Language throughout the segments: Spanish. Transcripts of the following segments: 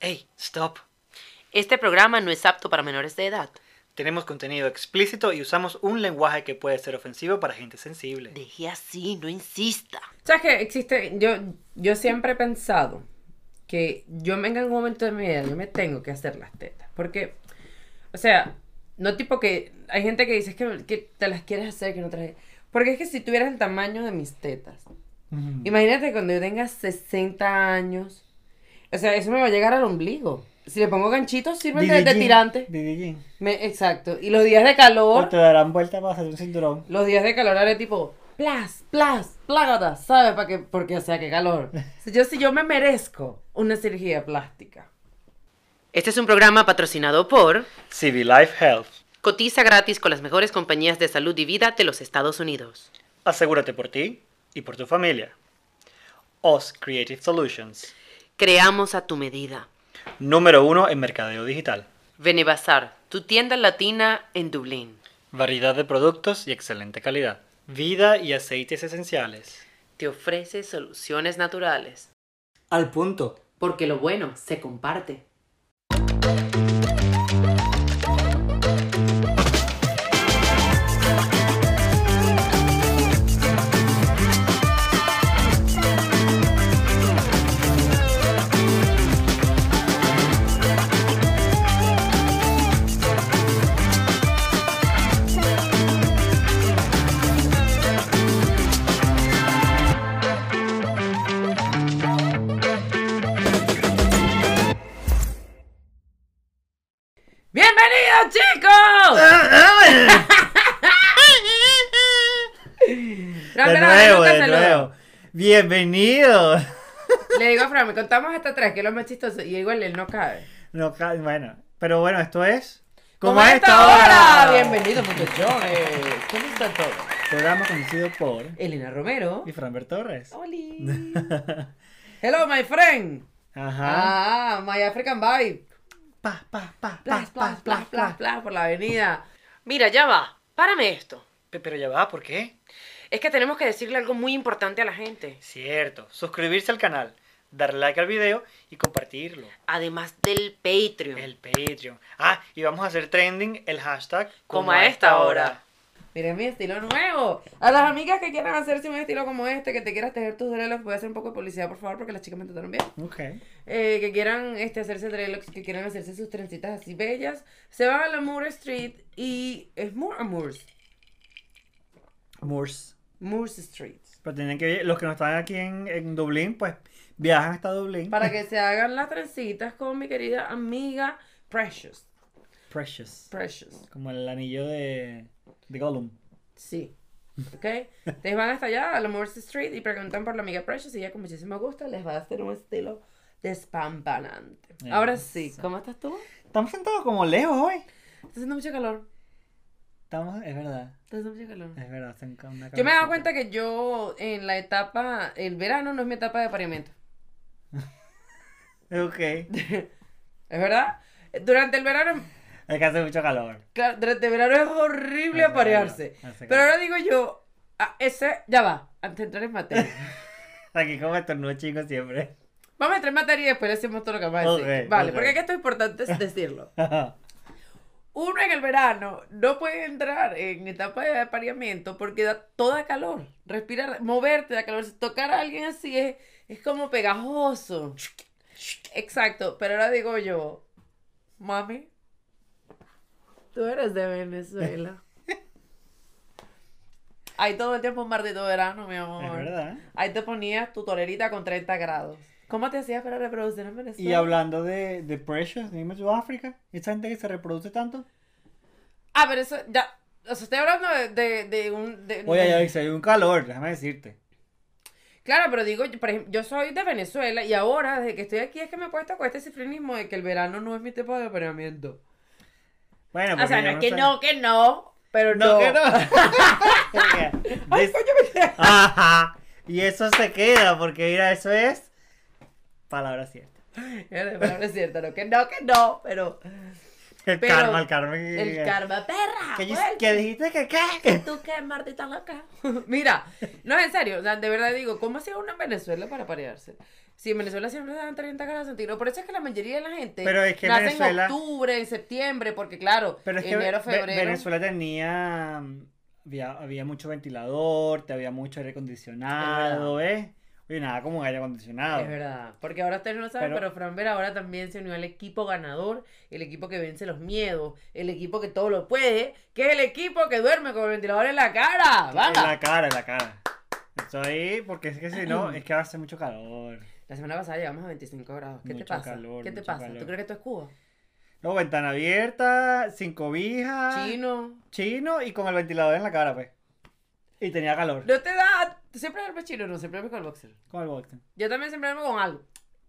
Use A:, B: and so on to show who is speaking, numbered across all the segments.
A: Hey, stop.
B: Este programa no es apto para menores de edad.
A: Tenemos contenido explícito y usamos un lenguaje que puede ser ofensivo para gente sensible.
B: Deje así, no insista.
C: ¿Sabes qué? Existe. Yo, yo siempre he pensado que yo venga en un momento de mi vida, yo me tengo que hacer las tetas. Porque, o sea, no tipo que. Hay gente que dice que, que te las quieres hacer, que no te las. Porque es que si tuvieras el tamaño de mis tetas, imagínate cuando yo tenga 60 años. O sea, eso me va a llegar al ombligo. Si le pongo ganchitos, sirven de, de tirante.
D: BBG.
C: Me- exacto. Y los días de calor.
D: O te darán vuelta para hacer un cinturón.
C: Los días de calor haré tipo plas, plas, plágata, ¿sabes? Para que, porque, o sea, qué calor. Si yo, si yo me merezco una cirugía plástica.
B: Este es un programa patrocinado por
A: CV Life Health.
B: Cotiza gratis con las mejores compañías de salud y vida de los Estados Unidos.
A: Asegúrate por ti y por tu familia. OS Creative Solutions.
B: Creamos a tu medida.
A: Número uno en mercadeo digital.
B: Benebazar, tu tienda latina en Dublín.
A: Variedad de productos y excelente calidad. Vida y aceites esenciales.
B: Te ofrece soluciones naturales.
D: Al punto.
B: Porque lo bueno se comparte.
C: ¡Bienvenidos, chicos! No,
D: de nuevo, de nuevo. Bienvenido.
C: Le digo a Fran, me contamos hasta tres, que es lo más chistoso. Y igual él no cabe.
D: No, ca- bueno, pero bueno, esto es.
C: ¡Como a esta hora! Bienvenidos, muchachones. ¿Cómo está todo?
D: Programa conducido por.
C: Elena Romero.
D: Y Franbert Torres.
C: Oli. Hello, my friend.
D: Ajá.
C: Ah, my African vibe.
D: Pa, pa, pa,
C: Plas, plas, plas, plas, plas, por la avenida.
B: Mira, ya va. Párame esto.
A: Pe- Pero ya va, ¿por qué?
B: Es que tenemos que decirle algo muy importante a la gente.
A: Cierto. Suscribirse al canal, darle like al video y compartirlo.
B: Además del Patreon.
A: El Patreon. Ah, y vamos a hacer trending el hashtag
B: Como a esta hora.
C: Miren mi estilo nuevo. A las amigas que quieran hacerse un estilo como este, que te quieras tener tus dreadlocks, voy a hacer un poco de publicidad, por favor, porque las chicas me trataron bien.
D: Ok.
C: Eh, que quieran este, hacerse dreadlocks, que quieran hacerse sus trencitas así bellas, se van a la Moore Street y... ¿Es Moore o Moores?
D: Moors.
C: Moores Street.
D: Pero tienen que. Los que no están aquí en, en Dublín, pues viajan hasta Dublín.
C: Para que se hagan las trencitas con mi querida amiga Precious.
D: Precious.
C: Precious.
D: Como el anillo de. de Gollum.
C: Sí. ¿Ok? Entonces van hasta allá, a la Morse Street, y preguntan por la amiga Precious y ella con muchísimo gusto les va a hacer un estilo despampanante. Ahora sí. ¿cómo estás tú?
D: Estamos sentados como lejos hoy.
C: Está haciendo mucho calor.
D: Estamos. Es verdad.
C: Está haciendo mucho calor.
D: Es verdad. ca- una
C: Yo me he dado cuenta que yo en la etapa, el verano no es mi etapa de apareamiento.
D: Ok.
C: ¿Es verdad? Durante el verano,
D: Es que hace mucho calor.
C: claro, durante el verano es horrible
D: Hace
C: aparearse.
D: calor,
C: Pero
D: calor.
C: ahora digo yo, ah, ese, ya va, antes de entrar en materia.
D: Aquí como estornudo chicos siempre.
C: Vamos a entrar en materia y después decimos todo lo que vamos a decir.
D: Ok,
C: vale,
D: ok.
C: porque es que esto es importante decirlo. Uno en el verano no puede entrar en etapa de apareamiento porque da toda calor. Respirar, moverte da calor. Tocar a alguien así es, es como pegajoso. Exacto, pero ahora digo yo, mami, tú eres de Venezuela. Ahí todo el tiempo un maldito verano, mi amor.
D: es verdad.
C: Ahí te ponías tu tolerita con 30 grados. ¿Cómo te hacías para reproducir en Venezuela?
D: Y hablando de, de Precious, dime Sudáfrica, esa gente que se reproduce tanto.
C: Ah, pero eso ya. O sea, estoy hablando de, de, de un. de-
D: Oye, ya dice, hay un calor, déjame decirte.
C: Claro, pero digo, yo, por ejemplo, yo soy de Venezuela y ahora, desde que estoy aquí, es que me he puesto con este cifrinismo de que el verano no es mi tipo de apareamiento.
D: Bueno,
C: O
D: porque
C: sea, no es que
D: sé.
C: no, que no, pero no.
D: No, que no.
C: Ay, coño, me-
D: Ajá. Y eso se queda, porque mira, eso es palabra cierta.
C: Palabra cierta, no, que no, que no, pero.
D: El
C: Pero-
D: karma, el karma.
C: El karma, perra.
D: Que,
C: vuelve.
D: que dijiste que qué.
C: ¿Tú qué, Martita loca? Mira, no es en serio, o sea, de verdad digo, ¿cómo hacía uno en Venezuela para parearse? Si en Venezuela siempre dan 30 grados centígrados, por eso es que la mayoría de la gente
D: Pero es que
C: nace
D: Venezuela-
C: en octubre, en septiembre, porque claro,
D: Pero es que
C: enero, febrero.
D: Venezuela tenía. Había, había mucho ventilador, te había mucho aire acondicionado, ¿eh? Oye, nada como un aire acondicionado.
C: Es verdad, porque ahora ustedes no lo saben,
D: Pero-
C: pero, Fran Vera ahora también se unió al equipo ganador, el equipo que vence los miedos, el equipo que todo lo puede, que es el equipo que duerme con el ventilador en la cara.
D: En
C: ¡Vamos!
D: la cara, en la cara. Estoy ahí porque es que si no, es que hace mucho calor.
C: La semana pasada llegamos a 25 grados. ¿Qué te pasa?
D: calor,
C: ¿Qué te pasa?
D: calor.
C: ¿Tú crees que esto es Cuba?
D: No, ventana abierta, sin cobija.
C: Chino.
D: Chino y con el ventilador en la cara, pues. Y tenía calor.
C: No te da. ¿Tú siempre duermes chino no? Siempre duermes con el boxer.
D: Con el boxer.
C: Yo también siempre duermo con algo.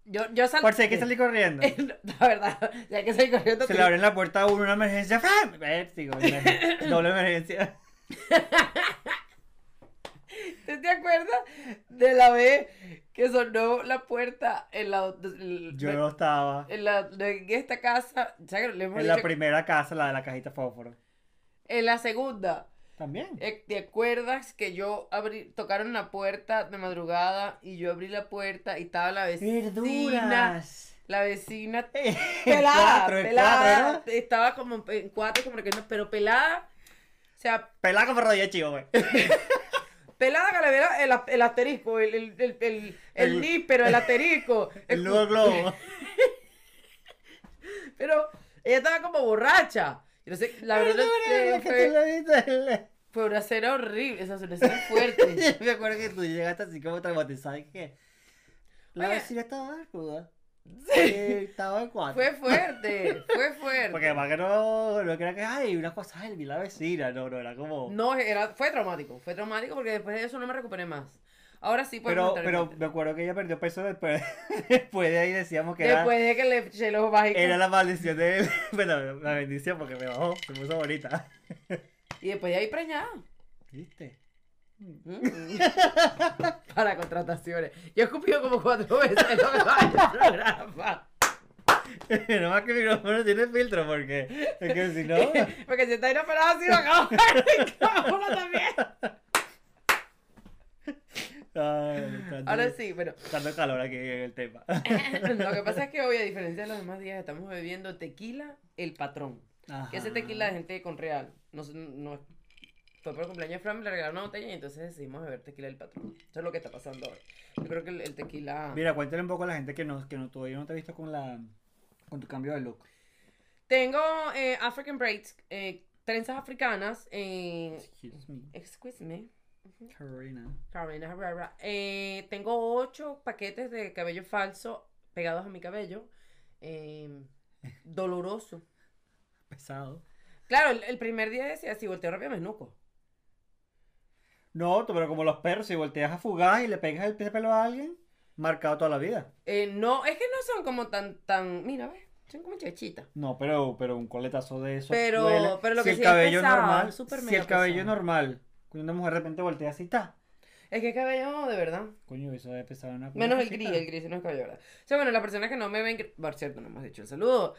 C: Yo, yo salgo.
D: Por si hay que salir corriendo.
C: La verdad, ya hay que salir corriendo.
D: Se le abren la puerta a uno, una emergencia. Vértigo, emergen- Doble emergencia.
C: ¿Tú te acuerdas de la vez que sonó la puerta en la. el-
D: Yo no estaba.
C: En, la, en esta casa. ¿sabes? Le hemos
D: En la primera casa, la de la cajita fósforo.
C: en la segunda.
D: También.
C: Eh, ¿Te acuerdas que yo abrí, tocaron la puerta de madrugada y yo abrí la puerta y estaba la vecina, la vecina
D: El
C: pelada,
D: cuatro,
C: pelada, estaba como en cuatro, como que no, pero pelada, o sea,
D: Pelada como rodilla chivo, güey.
C: pelada que le viera el, el asterisco, el, el, el, el, el
D: El-
C: níspero, el asterisco,
D: El nudo globo.
C: pero ella estaba como borracha. Yo no sé, la verdad es que fue, una cena horrible, esa fue una cena fuerte.
D: Me acuerdo que tú llegaste así como traumatizada y que la
C: Oye.
D: vecina estaba desnuda.
C: Sí.
D: Sí, estaba en cuatro.
C: Fue fuerte, fue fuerte.
D: Porque además que no, no era que, ay, una cosa, ay, vi la vecina. No, no, era como.
C: No, era, fue traumático. Fue traumático porque después de eso no me recuperé más. Ahora sí podemos
D: pero, pero me acuerdo que ella perdió peso después. después de ahí decíamos que era,
C: Después de que le eché los
D: era la maldición de él. Bueno, la bendición porque me bajó, se puso bonita.
C: Y después de ahí preñada.
D: ¿Viste?
C: Mm. Para contrataciones. Yo he escupido como cuatro veces en lo que va del programa.
D: no más que el micrófono tiene filtro porque es que si no.
C: Porque si está inoperado así, me acabo de el también.
D: Ay,
C: Ahora sí, bueno.
D: Tanto calor aquí en el tema.
C: Lo que pasa es que hoy, a diferencia de los demás días, estamos bebiendo tequila el patrón. Que ese
D: Ajá.
C: tequila de gente con real. No, no, fue por el cumpleaños de Fran, le regalaron una botella y entonces decidimos beber tequila del patrón. Eso es lo que está pasando hoy. Yo creo que el, el tequila.
D: Mira, cuéntale un poco a la gente que no, que no todavía no te ha visto con la con tu cambio de look.
C: Tengo eh, African braids, eh, trenzas africanas. Eh,
D: Excuse me.
C: excuse me,
D: Carolina.
C: Carolina Herrera. Eh, tengo ocho paquetes de cabello falso pegados a mi cabello. Eh, doloroso.
D: Pesado.
C: Claro, el, el primer día decía, si volteo rápido me esnuco.
D: No, pero como los perros, si volteas a fugar y le pegas el pelo a alguien, marcado toda la vida.
C: Eh, no, es que no son como tan, tan, mira, ves, son como chechitas.
D: No, pero, pero un coletazo de eso.
C: Pero-
D: duele.
C: pero lo
D: si
C: que
D: el
C: sí es
D: cabello
C: pesado,
D: normal, si el cabello
C: pesado.
D: normal, cuando una mujer de repente voltea así, está.
C: Es que es cabello de verdad.
D: Coño, eso debe pesar una
C: Menos el gris, el gris no es cabello, ¿verdad? O sea, bueno, las personas que no me ven, por cierto, no hemos dicho el saludo.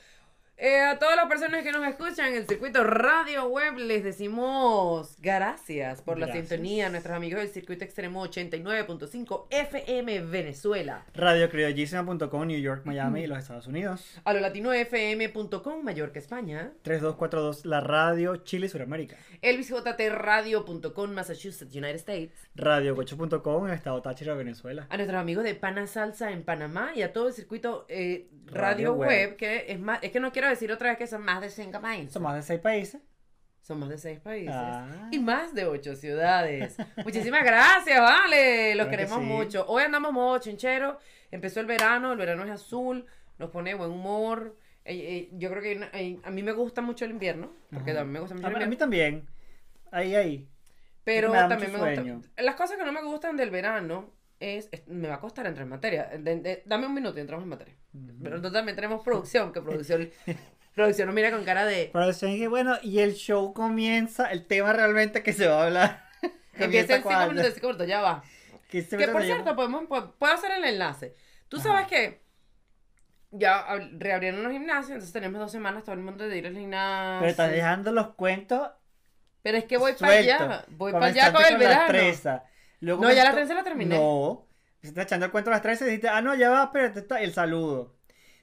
C: Eh, a todas las personas que nos escuchan en el circuito radio web les decimos gracias por la sintonía, nuestros amigos del circuito extremo 89.5 FM Venezuela,
D: Radiocriollisima.com, New York, Miami y los Estados Unidos.
C: a lo latinofm.com Mallorca, España,
D: 3242, la radio, Chile, Sudamérica.
C: elvisjtradio.com Massachusetts, United States,
D: Radio8.com, en el estado Táchira, Venezuela.
C: a nuestros amigos de Pana Salsa en Panamá y a todo el circuito eh, radio,
D: Radio
C: web,
D: web.
C: que es más, es que no quiero decir otra vez que son más de cinco países.
D: Son más de seis países.
C: Son más de seis países
D: Ah.
C: y más de ocho ciudades. Muchísimas gracias, vale. Los
D: que
C: queremos
D: sí.
C: mucho. Hoy andamos modo chinchero. Empezó el verano, el verano es azul, nos pone buen humor. Eh, eh, yo creo que eh, a mí me gusta mucho el invierno, porque
D: Ajá.
C: a mí me gusta mucho
D: A,
C: el
D: a mí
C: invierno.
D: también. Ahí, ahí.
C: pero
D: me
C: también me gusta. Las cosas que no me gustan del verano es, es- me va a costar entrar en materia. De- de- dame un minuto y entramos en materia. Pero nosotros también tenemos producción, que producción, producción nos mira con cara de
D: se dije, bueno, y el show comienza, el tema realmente que se va a hablar.
C: Empieza en cinco
D: cuando?
C: minutos, cinco minutos, ya va.
D: Que,
C: Que por cierto, podemos, pu- puedo hacer el enlace. Tú
D: Ajá.
C: sabes que ya ab- reabrieron los gimnasios, entonces tenemos dos semanas todo el mundo de ir al gimnasio.
D: Pero estás dejando los cuentos
C: Pero es que voy para allá, voy para allá con el
D: la
C: verano.
D: Luego
C: No, ya la
D: comenzó-
C: trenza la terminé.
D: No. Se está echando el cuento a las 13 y dijiste, ah, no, ya va, espérate, está el saludo.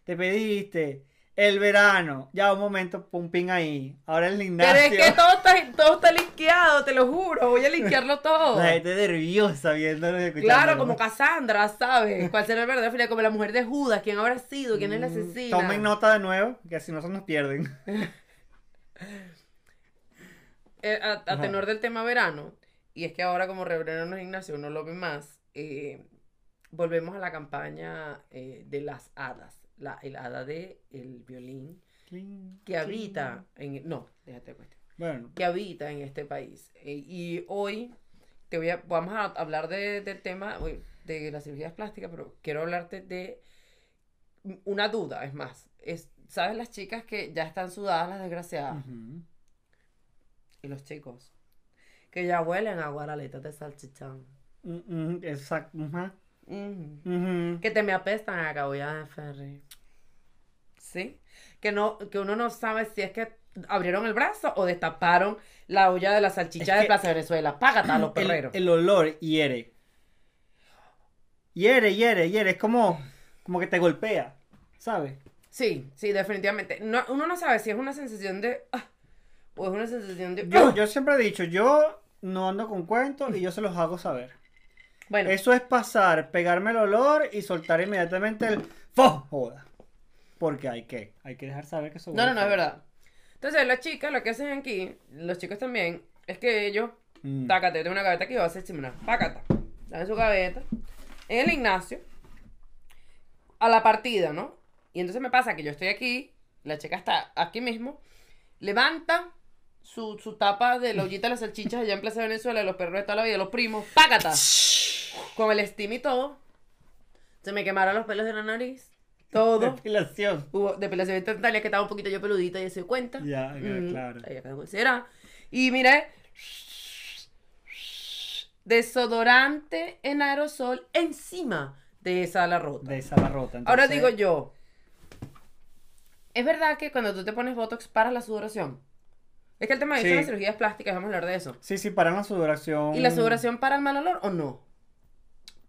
D: Te pediste el verano. Ya, un momento, pum, ping ahí. Ahora el
C: Pero
D: gimnasio.
C: es que todo está, todo está linkeado, te lo juro, voy a linkearlo todo.
D: La gente nerviosa viéndolo y
C: Claro, como Cassandra, ¿sabes? ¿Cuál será el verdadero final? Como la mujer de Judas, ¿quién habrá sido? ¿Quién es la
D: Mm,
C: asesina?
D: Tomen nota de nuevo, que así no se nos pierden.
C: Eh, a, a tenor del tema verano, y es que ahora como reabrieron los gimnasios, no lo ve más, eh, volvemos a la campaña eh, de las hadas. La, el hada de el violín que habita en... No, déjate de cuestión.
D: Bueno,
C: que habita en este país. Eh, y hoy te voy a, vamos a hablar de- del tema de las cirugías plásticas, pero quiero hablarte de una duda, es más. Es, ¿Sabes las chicas que ya están sudadas, las desgraciadas? Y los chicos que ya huelen a guaraletas de salchichón.
D: Mm, mm, Exacto.
C: Que te me apestan a cabulla de ferry. ¿Sí? Que, no, que uno no sabe si es que abrieron el brazo o destaparon la olla de la salchicha
D: Es
C: de Plaza Venezuela. Págata a los perreros.
D: el olor hiere. Hiere, hiere, hiere. Es como, como que te golpea, ¿sabes?
C: Sí, sí, definitivamente. No, uno no sabe si es una sensación de... ah, o es una sensación de...
D: Yo,
C: ah.
D: yo siempre he dicho, yo no ando con cuentos y yo se los hago saber.
C: Bueno,
D: Eso es pasar, pegarme el olor y soltar inmediatamente el ¡fo! Joda. Porque hay que, hay que dejar saber que eso
C: no, no, no, es verdad. Entonces, las chicas lo que hacen aquí, los chicos también, es que ellos...
D: Mm.
C: Tácate, yo tengo una gaveta aquí, voy a hacer chimena. Pácata. Dame su gaveta. En el gimnasio. A la partida, ¿no? Y entonces me pasa que yo estoy aquí, la chica está aquí mismo, levanta su, su tapa de la ollita de las salchichas allá en Plaza Venezuela, de los perros de toda la vida, los primos, pácata. Con el steam y todo. Se me quemaron los pelos de la nariz. Todo.
D: Depilación.
C: Hubo depilación instantánea que estaba un poquito yo peludita y se dio cuenta.
D: Ya,
C: Mm,
D: claro.
C: ahí acá será. Y mire, desodorante en aerosol encima de esa ala rota.
D: De esa la rota.
C: Ahora
D: entonces-
C: digo yo, ¿es verdad que cuando tú te pones Botox para la sudoración? Es que el tema de
D: Sí.
C: las cirugías plásticas, vamos a hablar de eso.
D: Sí, sí, para la sudoración.
C: ¿Y la sudoración para el mal olor o no?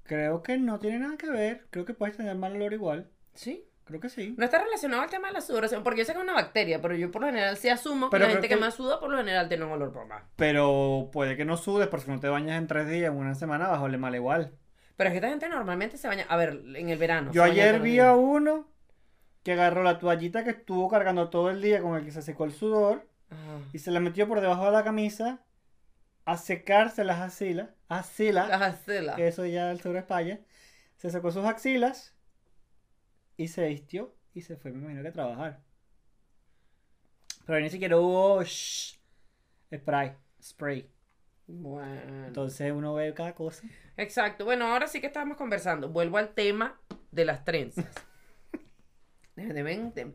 D: Creo que no tiene nada que ver. Creo que puedes tener mal olor igual.
C: ¿Sí?
D: Creo que sí.
C: No está relacionado al tema de la sudoración, porque yo sé que es una bacteria, pero yo por lo general sí asumo que la gente que,
D: que-
C: más suda por lo general tiene un olor por más.
D: Pero puede que no sudes porque si no te bañas en tres días, en una semana vas a oler mal igual.
C: Pero es que esta gente normalmente se baña, a ver, en el verano.
D: Yo ayer vi a uno que agarró la toallita que estuvo cargando todo el día con el que se secó el sudor
C: Ajá.
D: y se la metió por debajo de la camisa a secarse las axilas. Axilas,
C: Las axilas.
D: que eso ya del sur de España. Se secó sus axilas y se vistió y se fue, me imagino que a trabajar. Pero ni siquiera hubo shh, spray, spray.
C: Bueno.
D: Entonces uno ve cada cosa.
C: Exacto. Bueno, ahora sí que estábamos conversando. Vuelvo al tema de las trenzas. De- ven- de-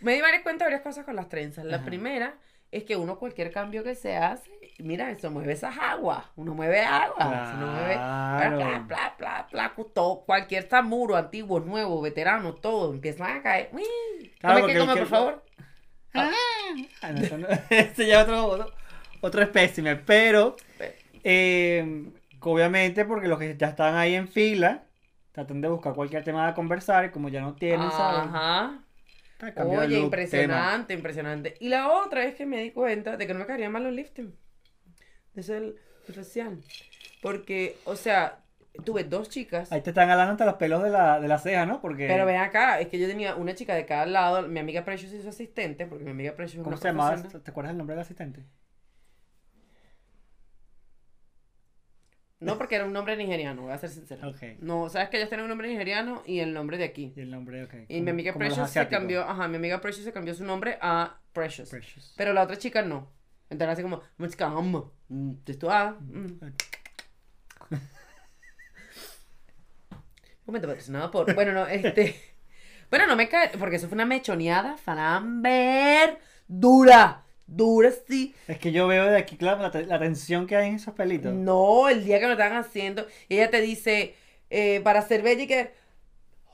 C: Me di varias cuenta de varias cosas con las trenzas. La
D: Ajá.
C: primera es que uno cualquier cambio que se hace, mira, eso mueve esas aguas. Uno mueve agua. Uno mueve
D: Claro.
C: Bla, bla, bla, bla, bla, todo, cualquier tamuro, antiguo, nuevo, veterano, todo, empiezan a caer. Uy,
D: Claro,
C: come que por favor.
D: Ah, no, eso no- ese ya es otro, otro, otro espécimen, pero eh, obviamente porque los que ya están ahí en fila tratan de buscar cualquier tema de conversar y como ya no tienen.
C: Ajá.
D: De
C: Oye,
D: look,
C: impresionante, impresionante. Y la otra es que me di cuenta de que no me caería mal los lifting. Es el, el facial. Porque, o sea, tuve dos chicas.
D: Ahí te están hablando hasta los pelos de la, de la ceja, ¿no? Porque,
C: Pero ven acá, es que yo tenía una chica de cada lado, mi amiga Precious y su asistente, porque mi amiga Precious es
D: ¿cómo
C: una
D: se llamaba?
C: profesional.
D: ¿Te acuerdas el nombre del asistente?
C: No, porque era un nombre nigeriano, voy a ser sincera.
D: Ok.
C: No, sabes que ellos tienen un nombre nigeriano y el nombre de aquí.
D: Y el nombre, ok.
C: Y mi amiga Precious se cambió, ajá, mi amiga Precious se cambió su nombre a Precious.
D: Precious.
C: Pero la otra chica no. Entonces así como, mm, ah, mm. Un momento patrocinado por. Bueno, no, este. Bueno, no me cae. Porque eso fue una mechoneada, Fanamber. Dura. Dura, sí.
D: Es que yo veo de aquí, claro, la, la tensión que hay en esos pelitos.
C: No, el día que lo estaban haciendo. Ella te dice, eh, para ser bella y que.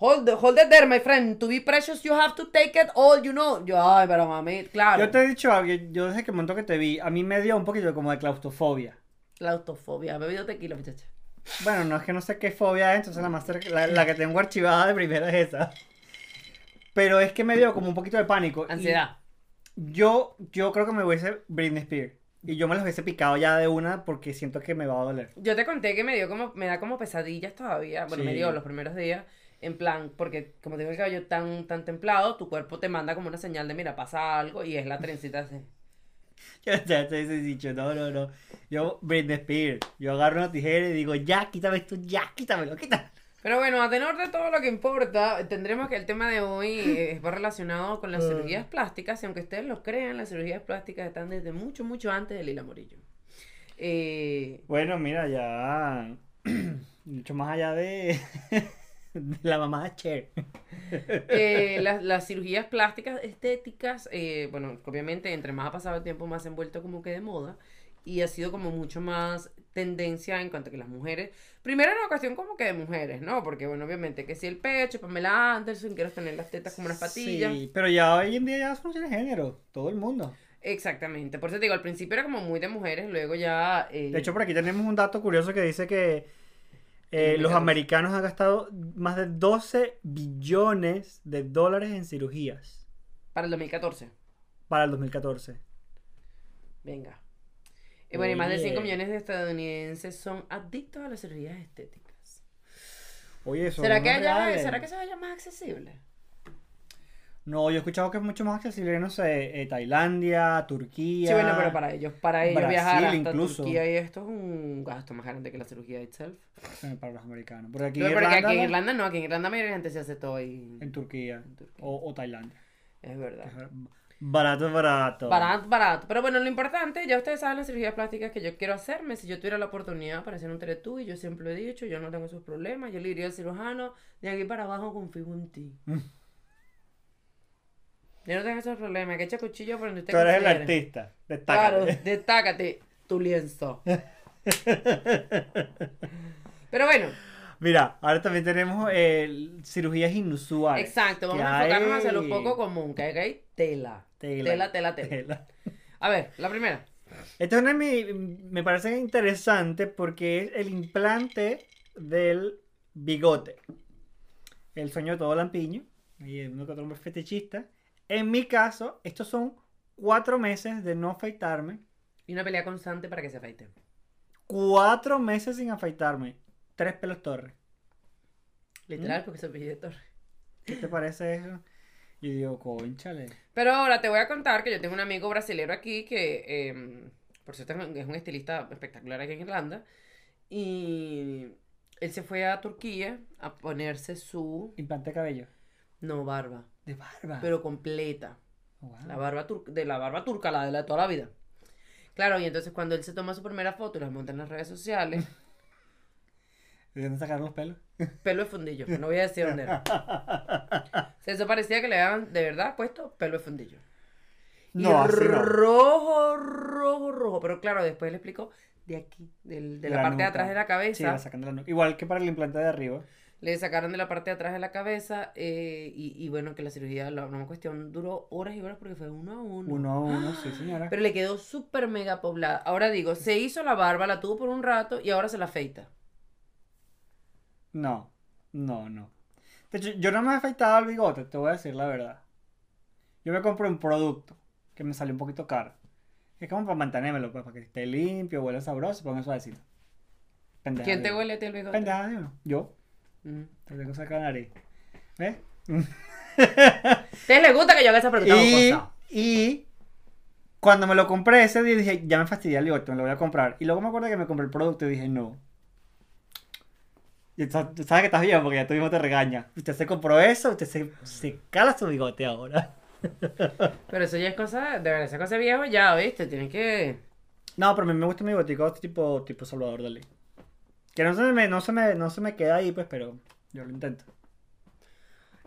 C: hold, hold it there, my friend. To be precious, you have to take it all, you know. Yo, ay, pero mami, claro.
D: Yo te he dicho algo, yo desde que momento que te vi, a mí me dio un poquito como de claustrofobia.
C: Claustrofobia. He bebido tequila, muchacha.
D: Bueno, no es que no sé qué fobia es, entonces la, más cerca- la, la que tengo archivada de primera es esa. Pero es que me dio como un poquito de pánico. y
C: Ansiedad.
D: Yo, yo creo que me hubiese Britney Spears. Y yo me los hubiese picado ya de una porque siento que me va a doler.
C: Yo te conté que me dio como, me da como pesadillas todavía. Bueno, me dio los primeros días. En plan, porque como tengo el cabello tan, tan templado, tu cuerpo te manda como una señal de, mira, pasa algo y es la trencita así.
D: Yo ya te he dicho, no, no, no. Yo, Britney Spears. Yo agarro una tijera y digo, ya, quítame esto, ya, quítamelo, quítamelo.
C: Pero bueno, a tenor de todo lo que importa, tendremos que el tema de hoy eh, va relacionado con las cirugías plásticas. Y aunque ustedes lo crean, las cirugías plásticas están desde mucho, mucho antes de Lila Morillo. Eh,
D: Bueno, mira, ya. Mucho más allá de, de la mamá de Cher.
C: eh, las, las cirugías plásticas estéticas, eh, bueno, obviamente entre más ha pasado el tiempo, más se han vuelto como que de moda. Y ha sido como mucho más tendencia en cuanto a que las mujeres. Primero era una cuestión como que de mujeres, ¿no? Porque, bueno, obviamente que si el pecho, Pamela Anderson, quiero tener las tetas como unas patillas.
D: Sí, pero ya hoy en día ya son de género, todo el mundo.
C: Exactamente. Por eso te digo, al principio era como muy de mujeres, luego ya. eh,
D: De hecho, por aquí tenemos un dato curioso que dice que eh, los
C: americanos
D: han gastado más de 12 billones de dólares en cirugías
C: para el 2014.
D: para el 2014.
C: Venga. Y bueno, y más de
D: Oye.
C: 5 millones de estadounidenses son adictos a las cirugías estéticas.
D: Oye, eso
C: ¿Será
D: no
C: que,
D: es eh.
C: ¿Será que se vaya más accesible?
D: No, yo he escuchado que es mucho más accesible, no sé, eh, Tailandia, Turquía.
C: Sí, bueno, pero para ellos, para ellos
D: Brasil
C: viajar hasta
D: incluso.
C: Turquía y esto es un gasto más grande que la cirugía itself.
D: Bueno, para los americanos. Porque aquí
C: Pero
D: en
C: porque
D: Irlanda,
C: aquí en
D: ¿no?
C: Irlanda no, aquí en Irlanda la mayoría de gente se hace todo ahí.
D: en Turquía,
C: Turquía.
D: O, o Tailandia.
C: Es verdad.
D: Barato, barato.
C: Barato, barato. Pero bueno, lo importante, ya ustedes saben las cirugías plásticas que yo quiero hacerme. Si yo tuviera la oportunidad para hacer un teletú, y yo siempre lo he dicho, yo no tengo esos problemas. Yo le diría al cirujano, de aquí para abajo confío en ti. yo no tengo esos problemas, que eche cuchillo por donde usted
D: Tú eres el artista.
C: Claro,
D: Destácate.
C: destácate tu lienzo. Pero bueno,
D: Mira, ahora también tenemos eh, cirugías inusuales.
C: exacto, vamos a enfocarnos hacia lo poco común, que hay tela.
D: Tela.
C: Tela, tela, tela.
D: Tela.
C: A ver, la primera.
D: Esta es una mi- me parece interesante porque es el implante del bigote. El sueño de todo lampiño. Y uno que otro hombre fetichista. En mi caso, estos son cuatro meses de no afeitarme.
C: Y una pelea constante para que se afeite.
D: Cuatro meses sin afeitarme. Tres pelos torres.
C: Literal, porque se pide torre.
D: ¿Qué te parece eso? Yo digo, conchale.
C: Pero ahora te voy a contar que yo tengo un amigo brasilero aquí que, eh, por cierto, es un- es un estilista espectacular aquí en Irlanda. Y él se fue a Turquía a ponerse su,
D: Implante de cabello.
C: no barba,
D: De barba.
C: pero completa.
D: Oh, wow.
C: La barba tur- de la barba turca, la de la de toda la vida. Claro, y entonces cuando él se toma su primera foto y la monta en las redes sociales,
D: ¿De dónde sacaron los pelos?
C: pelo de fundillo, no voy a decir dónde era. O sea, eso parecía que le habían de verdad puesto pelo de fundillo. Y
D: No, así no.
C: rojo, rojo, rojo. Pero claro, después le explicó de aquí, del- de la,
D: La
C: parte de atrás de la
D: Sí,
C: cabeza.
D: la sacan de la nuca. Igual que para el implante de arriba.
C: Le sacaron de la parte de atrás de la cabeza. eh, y, y bueno, que la cirugía, la una cuestión duró horas y horas porque fue uno a uno.
D: Uno a uno, sí, señora.
C: Pero le quedó súper mega poblada. Ahora digo, se hizo la barba, la tuvo por un rato y ahora se la afeita.
D: No, no, no. De hecho, yo no me he afeitado el bigote, te voy a decir la verdad. Yo me compré un producto que me salió un poquito caro. Es como para mantenérmelo, pues, para que esté limpio, huele sabroso, ponga suavecito. Pendeja
C: ¿Quién te huele a ti el bigote?
D: Pendeja de uno. Yo.
C: Mm.
D: Te tengo cerca de la nariz. ¿Ves?
C: ¿A ustedes les gusta que yo haga esa pregunta
D: Y, y cuando me lo compré ese día dije, ya me fastidié el bigote, me lo voy a comprar. Y luego me acuerdo que me compré el producto y dije, no. Tú tú sabes que estás bien porque ya tu mismo te regaña. Usted se compró eso, usted se, se cala su bigote ahora.
C: Pero eso ya es cosa, de verdad, esa cosa viejo ya, ¿viste? Tienen que...
D: No, pero a mí me gusta mi bigotico tipo, tipo Salvador Dalí. Que no se, me, no, se me, no se me queda ahí, pues, pero yo lo intento.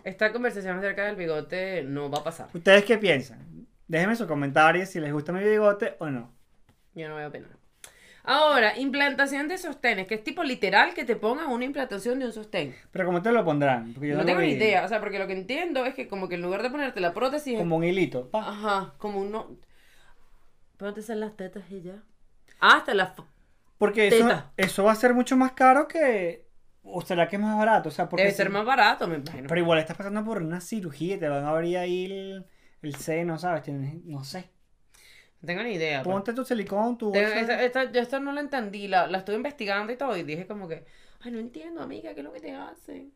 C: Esta conversación acerca del bigote no va a pasar.
D: ¿Ustedes qué piensan? Déjenme sus comentarios si les gusta mi bigote o no.
C: Yo no voy a opinar. Ahora, implantación de sostenes, que es tipo literal que te pongan una implantación de un sostén.
D: Pero ¿cómo te lo pondrán? Porque yo
C: No tengo ni idea, o sea, porque lo que entiendo es que como que en lugar de ponerte la prótesis... es-
D: Como un hilito. pa.
C: Ajá, como uno... Ponte en las tetas y ya. Ah, hasta las...
D: Porque eso, eso va a ser mucho más caro que... ¿O será que es más barato? O sea, porque
C: Debe
D: si-
C: ser más barato, me imagino.
D: Pero igual estás pasando por una cirugía y te van a abrir ahí el, el seno, ¿sabes? Tienes- no sé.
C: No tengo ni idea. pues.
D: Ponte tu silicón, tu
C: Tengo- esta, esta- yo esto no la entendí, la, la estuve investigando y todo, y dije como que, ay, no entiendo, amiga, ¿qué es lo que te hacen?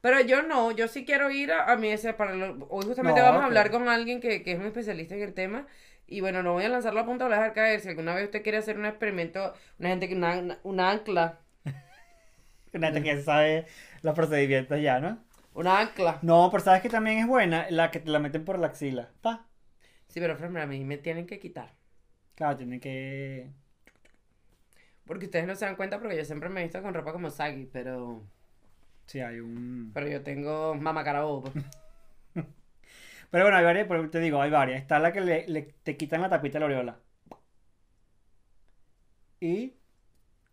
C: Pero yo no, yo sí quiero ir a, a mí ese para lo- hoy justamente
D: No,
C: vamos a hablar con alguien que, que es un especialista en el tema y bueno, no voy a lanzar la punta, voy a dejar caer, si alguna vez usted quiere hacer un experimento, una gente que una, una, una ancla,
D: Una gente que sabe los procedimientos ya, ¿no?
C: una ancla.
D: No, pero sabes que también es buena la que te la meten por la axila. Pa.
C: Sí, pero Fran, a mí me tienen que quitar.
D: Claro, tiene que.
C: Porque ustedes no se dan cuenta porque yo siempre me he visto con ropa como saggy, pero
D: Sí, hay un.
C: pero yo tengo mamá carabobo.
D: Pero bueno, hay varias, pero te digo, hay varias. Está la que le, le- te quitan la tapita de la aureola. Y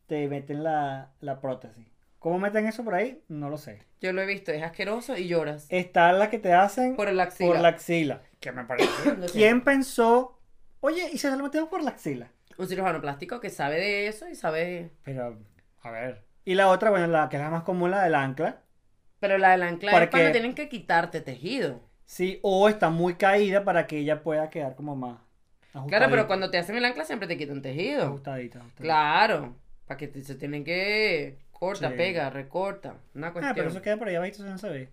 D: te meten la, la prótesis. ¿Cómo meten eso por ahí? No lo sé.
C: Yo lo he visto, es asqueroso y lloras.
D: Está la que te hacen
C: Por la axila.
D: por la axila. Que me parece. ¿Quién pensó? Oye, ¿y se lo metemos por la axila?
C: Un cirujano plástico que sabe de eso y sabe.
D: Pero, a ver. Y la otra, bueno, la que es la más común, la del ancla.
C: Pero la del ancla
D: Porque-
C: es cuando tienen que quitarte tejido.
D: Sí, o está muy caída para que ella pueda quedar como más
C: Claro,
D: ajustadita.
C: pero cuando te hacen el ancla siempre te quitan tejido.
D: Ajustadita, ajustadita.
C: Claro. Para que te- se tienen que. Corta,
D: Sí.
C: pega, recorta. Una
D: Ah,
C: cuestión.
D: pero eso queda por ahí abajito, eso no se ve.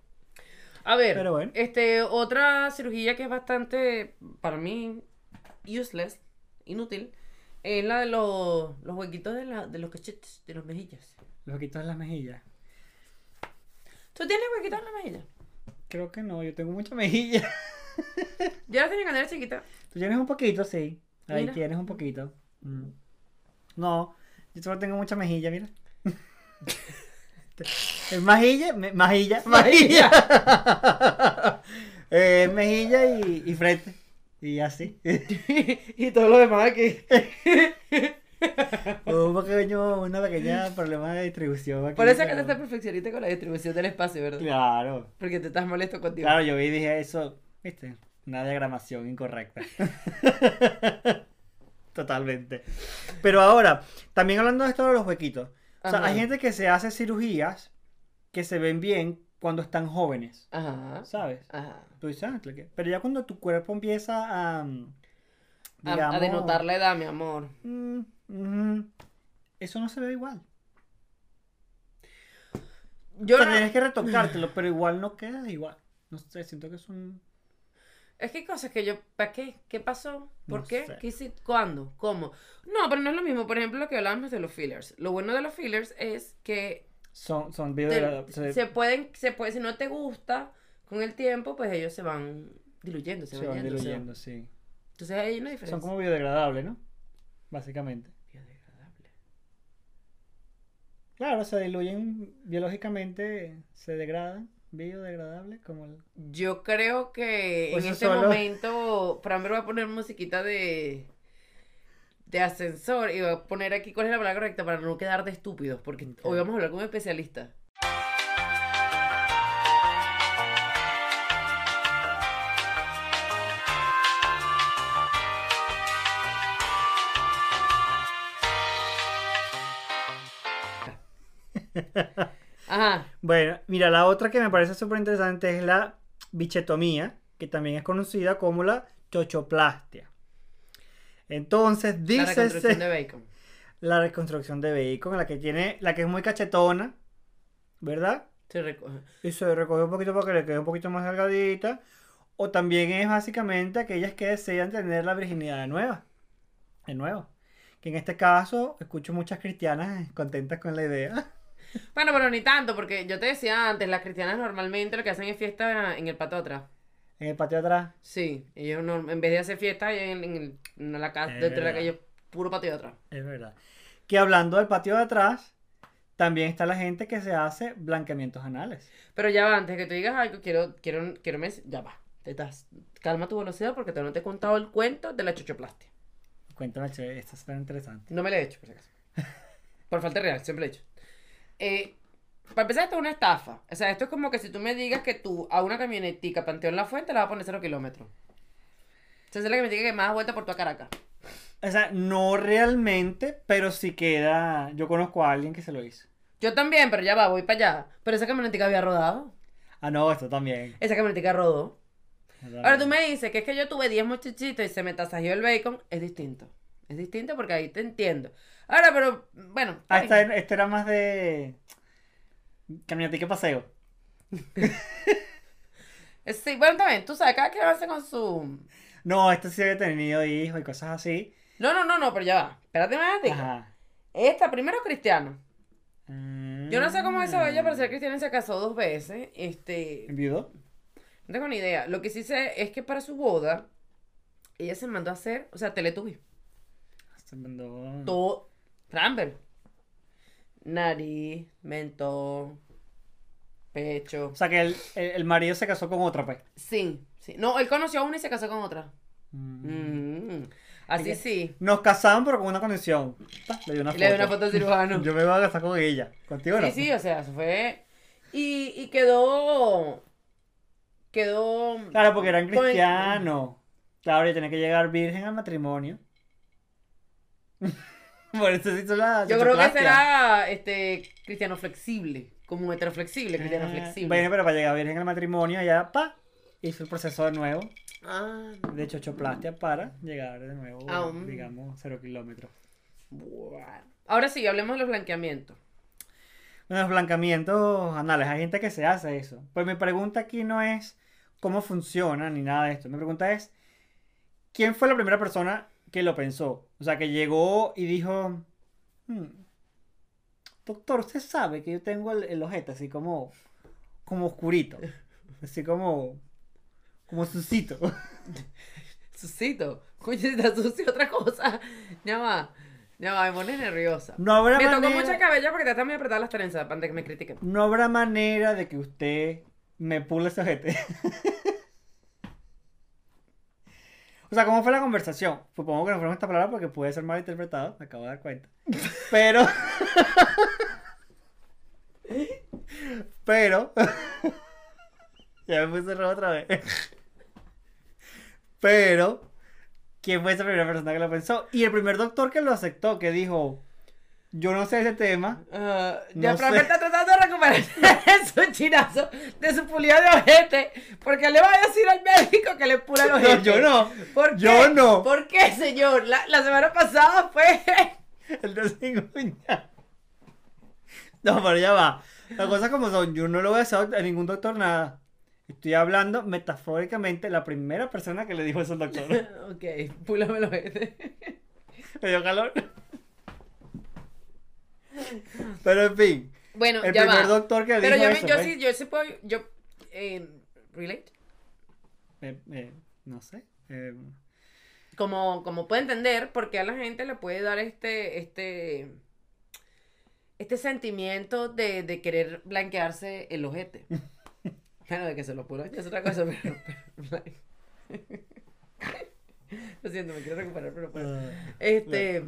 C: A ver,
D: Pero bueno.
C: este, otra cirugía que es bastante, para mí, useless, inútil, es la de los, los huequitos de, la, de los cachetes, de los mejillas.
D: Los quitas en las mejillas.
C: ¿Tú tienes huequitos en la mejilla?
D: Creo que no, yo tengo mucha mejilla.
C: Yo las tenía cuando era chiquita.
D: Tú tienes un poquito, sí. Ahí
C: Mira.
D: tienes un poquito. Mm. No, yo solo tengo mucha mejilla, mira. Es mejilla, me- majilla, majilla. Eh, mejilla y, y frente. Y así.
C: y todo lo demás aquí.
D: un pequeño, una pequeña problema de distribución aquí.
C: Por eso es que te estás perfeccionista con la distribución del espacio, ¿verdad?
D: Claro.
C: Porque te estás molesto contigo.
D: Claro, yo vi y dije eso, viste, una diagramación incorrecta. Totalmente. Pero ahora, también hablando de esto de los huequitos. O sea, hay gente que se hace cirugías que se ven bien cuando están jóvenes,
C: Ajá.
D: ¿sabes?
C: Ajá.
D: Tú dices, ah, pero ya cuando tu cuerpo empieza a, mm,
C: A, denotar la edad, mi amor.
D: mm, eso no se ve igual.
C: Yo
D: O sea,
C: no-
D: tienes que retocártelo, pero igual no queda igual. No sé, siento que es un...
C: Es que hay cosas que yo, ¿para qué? ¿Qué pasó? ¿Por
D: No
C: qué?
D: sé.
C: ¿Qué hiciste? ¿Cuándo? ¿Cómo? No, pero no es lo mismo. Por ejemplo, lo que hablábamos de los fillers. Lo bueno de los fillers es que
D: Son, son se-
C: se pueden, se puede, si no te gusta con el tiempo, pues ellos se van diluyendo, se,
D: van
C: se van-
D: diluyendo, sí.
C: Entonces hay una diferencia.
D: Son como biodegradables, ¿no? Básicamente.
C: Biodegradable.
D: Claro, se diluyen biológicamente, se degradan, biodegradable, como el...
C: Yo creo que
D: Pues
C: en
D: eso
C: este
D: solo-
C: momento Framber va a poner musiquita de de ascensor y va a poner aquí cuál es la palabra correcta para no quedar de estúpidos, porque hoy vamos a hablar con un especialista.
D: Bueno, mira, la otra que me parece súper interesante es la bichetomía, que también es conocida como la chochoplastia. Entonces,
C: La
D: dice
C: reconstrucción de bacon.
D: la reconstrucción de bacon, la que tiene, la que es muy cachetona, ¿verdad?
C: Se recoge.
D: Y se recoge un poquito para que le quede un poquito más delgadita. O también es básicamente aquellas que desean tener la virginidad de nueva. De nuevo. Que en este caso escucho muchas cristianas contentas con la idea.
C: Bueno, pero ni tanto, porque yo te decía antes, las cristianas normalmente lo que hacen es fiesta en el patio atrás.
D: En el patio atrás.
C: Sí, ellos no, en vez de hacer fiesta en, en, el- en la casa,
D: Es
C: dentro de la calle, puro patio de atrás.
D: Es verdad. Que hablando del patio de atrás, también está la gente que se hace blanqueamientos anales.
C: Pero ya va, antes que tú digas algo, quiero, quiero, quiero me- ya va. Te das, calma tu velocidad porque todavía no te he contado el cuento de la chochoplastia.
D: Cuéntame, esto es tan interesante.
C: No me lo he hecho, por si acaso. Por falta real, siempre he dicho. Eh, para empezar, esto es una estafa. O sea, esto es como que si tú me digas que tú a una camionetica Panteón La Fuente la vas a poner cero kilómetros. Esa es la camionetica que más da vuelta por toda Caracas.
D: O sea, no realmente, pero sí queda. Yo conozco a alguien que se lo hizo.
C: Yo también, pero ya va, voy para allá. Pero esa camionetica había rodado.
D: Ah, no, esto también.
C: Esa camionetica rodó. Ahora tú me dices que es que yo tuve 10 muchachitos y se me tasajeó el bacon. Es distinto. Es distinto porque ahí te entiendo. Ahora, pero, bueno.
D: Ah, esta, este era más de. Camionetica paseo.
C: Sí, bueno, también, tú sabes, cada quien hace con su...
D: No, este sí había tenido hijos y cosas así.
C: No, no, no, no, pero ya va. Espérate.
D: Ajá.
C: Esta, primero cristiano.
D: Mm.
C: Yo no sé cómo hizo ella para ser cristiana y se casó dos veces. Este,
D: ¿Enviudó?
C: no tengo ni idea. Lo que sí sé es que para su boda, ella se mandó a hacer, o sea, Teletubby.
D: Se mandó.
C: Todo. Framber. Nariz, mentón, pecho.
D: O sea que el, el, el marido se casó con otra, pues.
C: Sí, sí. No, él conoció a una y se casó con otra.
D: Mm.
C: Mm. Así sí.
D: Nos casamos, pero con una condición. Le di una
C: Y
D: foto.
C: le dio una foto al cirujano.
D: Yo me voy a casar con ella. ¿Contigo no?
C: Sí, sí, o sea, se fue. Y, y quedó. Quedó.
D: Claro, porque eran
C: con el-
D: cristianos. Claro, y tenía que llegar virgen al matrimonio. Por eso se hizo la.
C: Yo creo que será este cristiano flexible. Como heteroflexible, cristiano
D: Ah,
C: flexible.
D: Bueno, pero para llegar virgen al matrimonio, ya, pa, hizo el proceso de nuevo
C: Ah,
D: de chochoplastia para llegar de nuevo,
C: um.
D: digamos, cero kilómetros.
C: Ahora sí, hablemos de los blanqueamientos.
D: Bueno, los blancamientos anales, hay gente que se hace eso. Pues mi pregunta aquí no es cómo funciona ni nada de esto. Mi pregunta es, ¿quién fue la primera persona que lo pensó? O sea, que llegó y dijo, "Hmm, doctor, usted sabe que yo tengo el, el ojete así como, como oscurito, así como, como sucito.
C: Suscito. Coño, si te sucio otra cosa. Ya va. Ya va, me pone nerviosa.
D: No habrá
C: Me tocó
D: manera-
C: mucha cabella porque te están muy apretadas las trenzas para que me critiquen.
D: No habrá manera de que usted me pule ese ojete. o sea, ¿cómo fue la conversación? Supongo que no fueron esta palabra porque puede ser mal interpretado, me acabo de dar cuenta. Pero. Pero. ya me puse rojo otra vez. Pero. ¿Quién fue esa primera persona que lo pensó? Y el primer doctor que lo aceptó, que dijo: Yo no sé ese tema.
C: Ah, ya
D: No
C: Fran está tratando de recuperarse de su chinazo, de su pulida de ojete, porque le va a decir al médico que le pula el ojete.
D: No, yo no.
C: ¿Por qué?
D: Yo no.
C: ¿Por qué, señor? La, la semana pasada fue...
D: El de cigüeña. No, pero ya va. Las cosas como son. Yo no le voy a decir a ningún doctor nada. Estoy hablando metafóricamente la primera persona que le dijo eso al doctor.
C: ok, púlame el ojete.
D: Me dio calor. Pero en fin.
C: Bueno,
D: El
C: ya
D: primer
C: va.
D: doctor que
C: Pero
D: dijo
C: yo,
D: eso,
C: yo
D: pues.
C: sí, yo sí puedo, yo, eh, relate.
D: Eh, eh, no sé. eh,
C: Como, como puede entender, porque a la gente le puede dar este, este, este sentimiento de, de querer blanquearse el ojete. Bueno, de que se lo pula es otra cosa, pero... pero- lo siento, me quiero recuperar, pero... pero-
D: ah,
C: Este...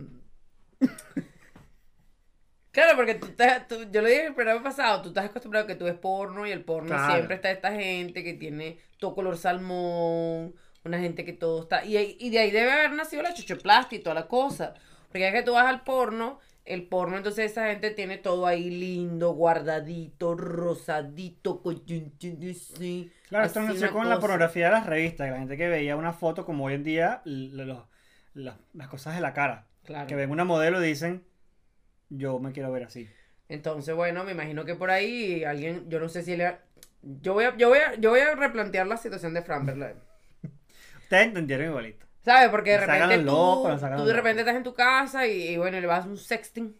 C: Claro, porque tú estás, tú- yo lo dije el programa pasado, tú estás acostumbrado a que tú ves porno y el porno
D: Claro.
C: siempre está esta gente que tiene todo color salmón, una gente que todo está... Y, ahí- y de ahí debe haber nacido la chochoplastia y toda la cosa. Porque es que tú vas al porno, el porno, entonces esa gente tiene todo ahí lindo, guardadito, rosadito, sí.
D: Claro, esto nació con la pornografía de las revistas. que La gente que veía una foto como hoy en día, l- los- la- las cosas de la cara.
C: Claro.
D: Que ven una modelo y dicen, yo me quiero ver así.
C: Entonces, bueno, me imagino que por ahí alguien, yo no sé si le... Yo voy a, yo voy a, yo voy a replantear la situación de Fran Berlin.
D: Ustedes entendieron igualito.
C: ¿Sabes? Porque de repente tú,
D: sacan
C: tú de repente estás en tu casa y, y bueno, le vas un sexting.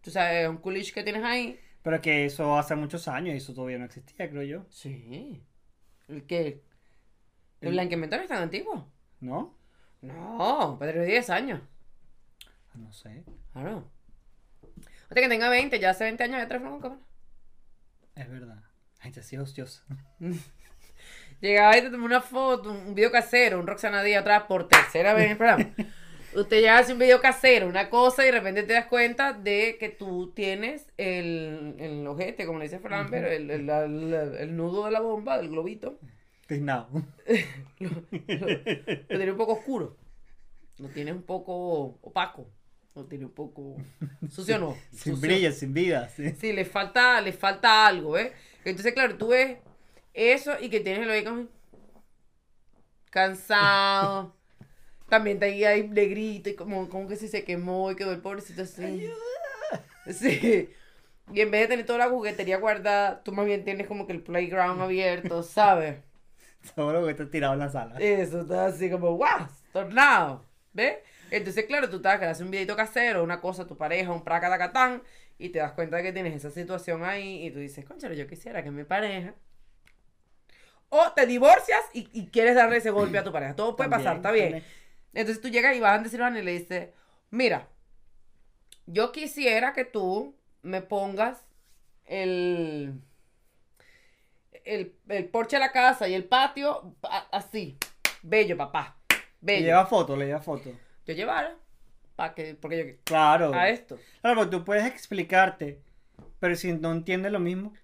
C: Tú sabes, un culish que tienes ahí.
D: Pero que eso hace muchos años y eso todavía no existía, creo yo.
C: Sí. ¿El qué? ¿El blanqueamiento no es tan antiguo?
D: ¿No?
C: No, pero de 10 años.
D: No sé.
C: Claro. Hasta que tenga 20, ya hace 20 años ya teléfono con cámara.
D: Es verdad. Ay, te hacía ociosa.
C: Llegaba y te tomé una foto, un video casero, un Roxana Díaz atrás por tercera vez en el programa. Usted ya hace un video casero, una cosa, y de repente te das cuenta de que tú tienes el, el ojete, como le dice Fran, pero el, el, el- el nudo de la bomba, del globito,
D: Tiznado.
C: lo, lo tienes un poco oscuro. Lo tienes un poco opaco. Lo tienes un poco sucio, no.
D: Sin
C: sucio.
D: brillo, sin vida. sí.
C: Sí, le falta, le falta algo, ¿eh? Entonces, claro, tú ves eso y que tienes el oído como cansado. También te ahí negrito y como, como que si se quemó y quedó el pobrecito así. Sí. Y en vez de tener toda la juguetería guardada, tú más bien tienes como que el playground abierto, ¿sabes?
D: Seguro que está tirado en la sala.
C: Eso, está así como, ¡guau! Tornado. ¿Ves? Entonces, claro, tú estás que hacer un videito casero, una cosa a tu pareja, un pracatacatán, y te das cuenta de que tienes esa situación ahí, y tú dices, conchale, yo quisiera que mi pareja. O te divorcias y, y quieres darle ese golpe a tu pareja. Todo puede pasar, está bien. Entonces tú llegas y vas a decir y le dices, mira, yo quisiera que tú me pongas el, el, el porche de la casa y el patio así. Bello, papá.
D: Le
C: Bello.
D: lleva foto, le lleva foto.
C: Yo llevara. para que, porque yo,
D: Claro.
C: a esto.
D: Claro, tú puedes explicarte, pero si no entiendes lo mismo,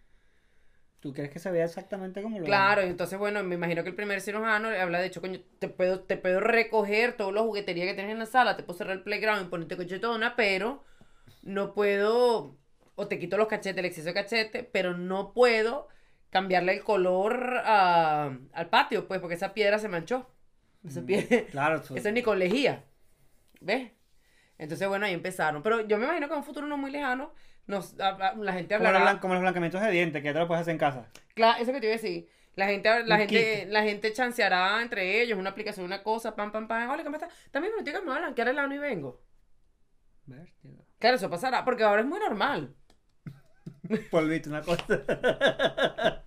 D: tú crees que se vea exactamente como lo
C: Claro, entonces, bueno, me imagino que el primer cirujano le habla de hecho, coño, te puedo, te puedo recoger todos los jugueterías que tienes en la sala, te puedo cerrar el playground y ponerte cochetona, pero no puedo, o te quito los cachetes, el exceso de cachete, pero no puedo cambiarle el color a- al patio, pues, porque esa piedra se manchó. Esa piedra,
D: Claro,
C: eso ni con lejía. ¿Ves? Entonces, bueno, ahí empezaron. Pero yo me imagino que en un futuro no muy lejano, nos, a- a- la gente
D: como, los
C: hablará.
D: como los blancamientos de dientes, que ya te lo puedes hacer en casa.
C: Claro, eso que te iba a decir. La gente, la gente, la gente chanceará entre ellos, una aplicación, una cosa, pam, pam, pam. Hola, ¿cómo estás? También me digas, me voy a blanquear el ano y vengo.
D: Vértigo.
C: Claro, eso pasará, porque ahora es muy normal.
D: Polvito, una cosa.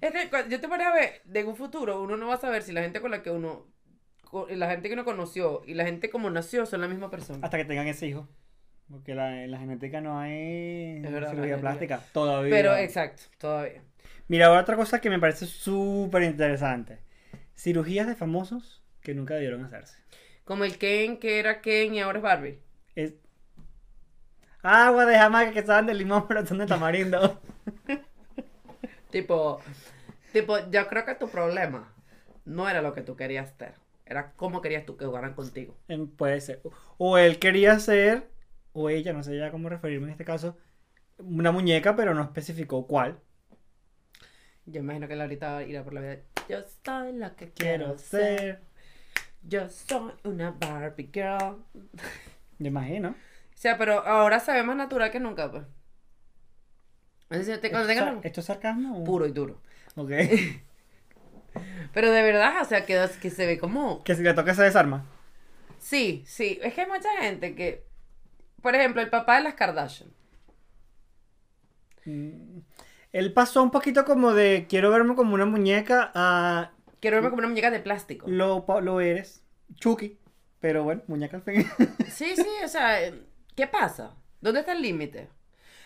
C: Es que yo te ponía a ver, de un futuro, uno no va a saber si la gente con la que uno, la gente que uno conoció y la gente como nació son la misma persona.
D: Hasta que tengan ese hijo. Porque la, en la genética no hay
C: verdad,
D: cirugía plástica. Todavía.
C: Pero, exacto, todavía.
D: Mira, ahora otra cosa que me parece súper interesante. Cirugías de famosos que nunca debieron hacerse.
C: Como el Ken, que era Ken y ahora es Barbie.
D: Es... Agua de Jamaica que estaban de limón, pero son de tamarindo.
C: Tipo, tipo, yo creo que tu problema no era lo que tú querías hacer. Era cómo querías tú que jugaran contigo.
D: Em, Puede ser. O él quería ser, o ella, no sé ya cómo referirme en este caso, una muñeca, pero no especificó cuál.
C: Yo imagino que él ahorita irá por la vida. Yo soy la que
D: Quiero
C: quiero ser.
D: ser.
C: Yo soy una Barbie girl. O
D: Me imagino.
C: sea, pero ahora se ve más natural que nunca, pues.
D: ¿Esto, es- ¿Esto es sarcasmo? o-
C: puro y duro.
D: Ok.
C: Pero de verdad, o sea, que, que se ve como.
D: que si le toca se desarma.
C: Sí, sí. Es que hay mucha gente que. Por ejemplo, el papá de las Kardashian.
D: Mm. Él pasó un poquito como de quiero verme como una muñeca a
C: Quiero verme como una muñeca de plástico.
D: lo, lo eres. Chucky. Pero bueno, muñeca al fin.
C: Sí, sí, o sea, ¿qué pasa? ¿Dónde está el límite?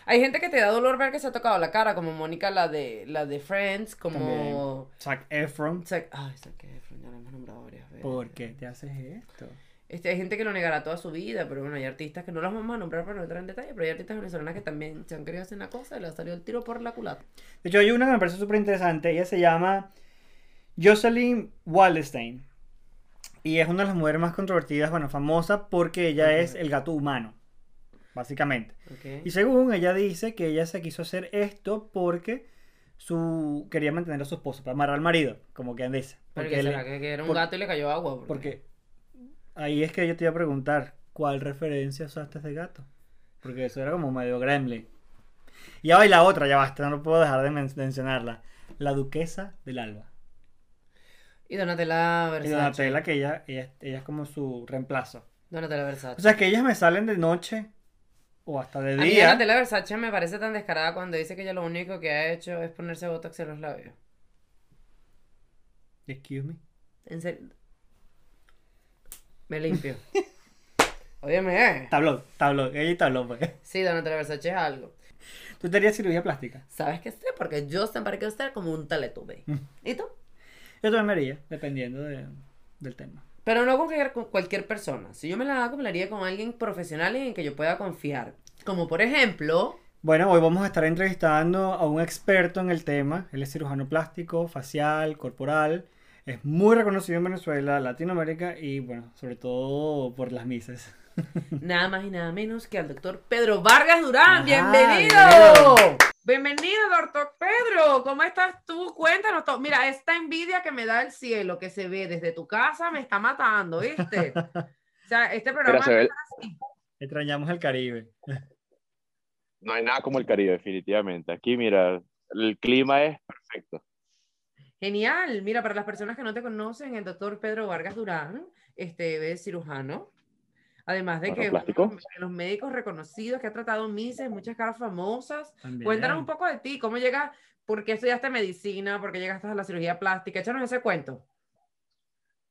C: Hay gente que te da dolor ver que se ha tocado la cara, como Mónica, la de, la de Friends, como...
D: Zac Efron.
C: Zac- Ay, Zac Efron, ya lo hemos nombrado varias veces.
D: ¿Por qué te haces esto?
C: Este, hay gente que lo negará toda su vida, pero bueno, hay artistas que no los vamos a nombrar para no entrar en detalle, pero hay artistas venezolanas que también se han querido hacer una cosa y le ha salido el tiro por la culata.
D: De hecho, hay una que me parece súper interesante. Ella se llama Jocelyn Wallenstein. Y es una de las mujeres más controvertidas, bueno, famosa porque ella es el gato humano. Básicamente. Y según ella dice que ella se quiso hacer esto porque su quería mantener a su esposo, para amarrar al marido, como quien dice.
C: Pero
D: Porque,
C: que
D: él-
C: será que, que era un
D: por-
C: gato y le cayó agua. Porque...
D: porque ahí es que yo te iba a preguntar, ¿cuál referencia usaste de gato? Porque eso era como medio gremlin. Y ahora y la otra, ya basta, no puedo dejar de men- mencionarla. La duquesa del alba.
C: Y Donatella
D: Y
C: Versace.
D: Donatella, que ella, ella, ella es como su reemplazo.
C: Donatella Versace.
D: O sea, que ellas me salen de noche o hasta de
C: A mí
D: día.
C: Donatella Versace me parece tan descarada cuando dice que ella lo único que ha hecho es ponerse botox en los labios.
D: Excuse me.
C: En serio. Me limpio. Óyeme, eh.
D: Tablón, tablón, ella y tablón, pues.
C: Sí, Donatella Versace es algo.
D: ¿Tú te harías cirugía plástica?
C: ¿Sabes qué sé? Porque yo siempre quiero ser como un teletubby. ¿Y tú?
D: Yo también me haría, dependiendo de- del tema.
C: Pero no con cualquier, persona. Si yo me la hago, con alguien profesional en el que yo pueda confiar. Como por ejemplo,
D: Bueno, hoy vamos a estar entrevistando a un experto en el tema. Él es cirujano plástico, facial, corporal. Es muy reconocido en Venezuela, Latinoamérica y, bueno, sobre todo por las misas.
C: nada más y nada menos que al doctor Pedro Vargas Durán.
D: Ajá,
C: ¡Bienvenido! Bienvenido, doctor Pedro. ¿Cómo estás tú? Cuéntanos todo. Mira, esta envidia que me da el cielo, que se ve desde tu casa, me está matando, ¿viste? O sea, este programa...
E: se ve-
D: Extrañamos el Caribe.
E: No hay nada como el Caribe, definitivamente. Aquí, mira, el clima es perfecto.
C: Genial. Mira, para las personas que no te conocen, el doctor Pedro Vargas Durán este, es cirujano. Además de que
E: Bueno,
C: los médicos reconocidos que ha tratado mises, muchas caras famosas.
D: También.
C: Cuéntanos un poco de ti, cómo llegas, por qué estudiaste medicina, por qué llegaste a la cirugía plástica. Échanos ese cuento.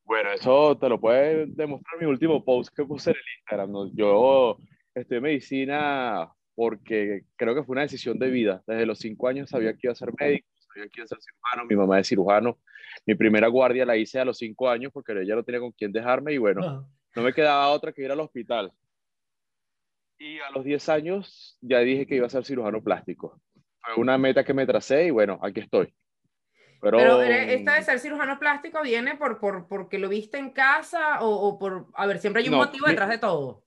E: Bueno, eso te lo puede demostrar mi último post que puse en el Instagram. ¿no? Yo estudié medicina porque creo que fue una decisión de vida. Desde los cinco años sabía que iba a ser médico, sabía que iba a ser cirujano. Mi mamá es cirujano. Mi primera guardia la hice a los cinco años porque ella no tenía con quién dejarme y bueno,
D: Ah,
E: no me quedaba otra que ir al hospital. Y a los 10 años ya dije que iba a ser cirujano plástico. Fue una meta que me tracé y bueno, aquí estoy. Pero,
C: Pero eh, esta de ser cirujano plástico viene por, por porque lo viste en casa o, o por, a ver, siempre hay un
E: No,
C: motivo
E: mi-
C: detrás de todo.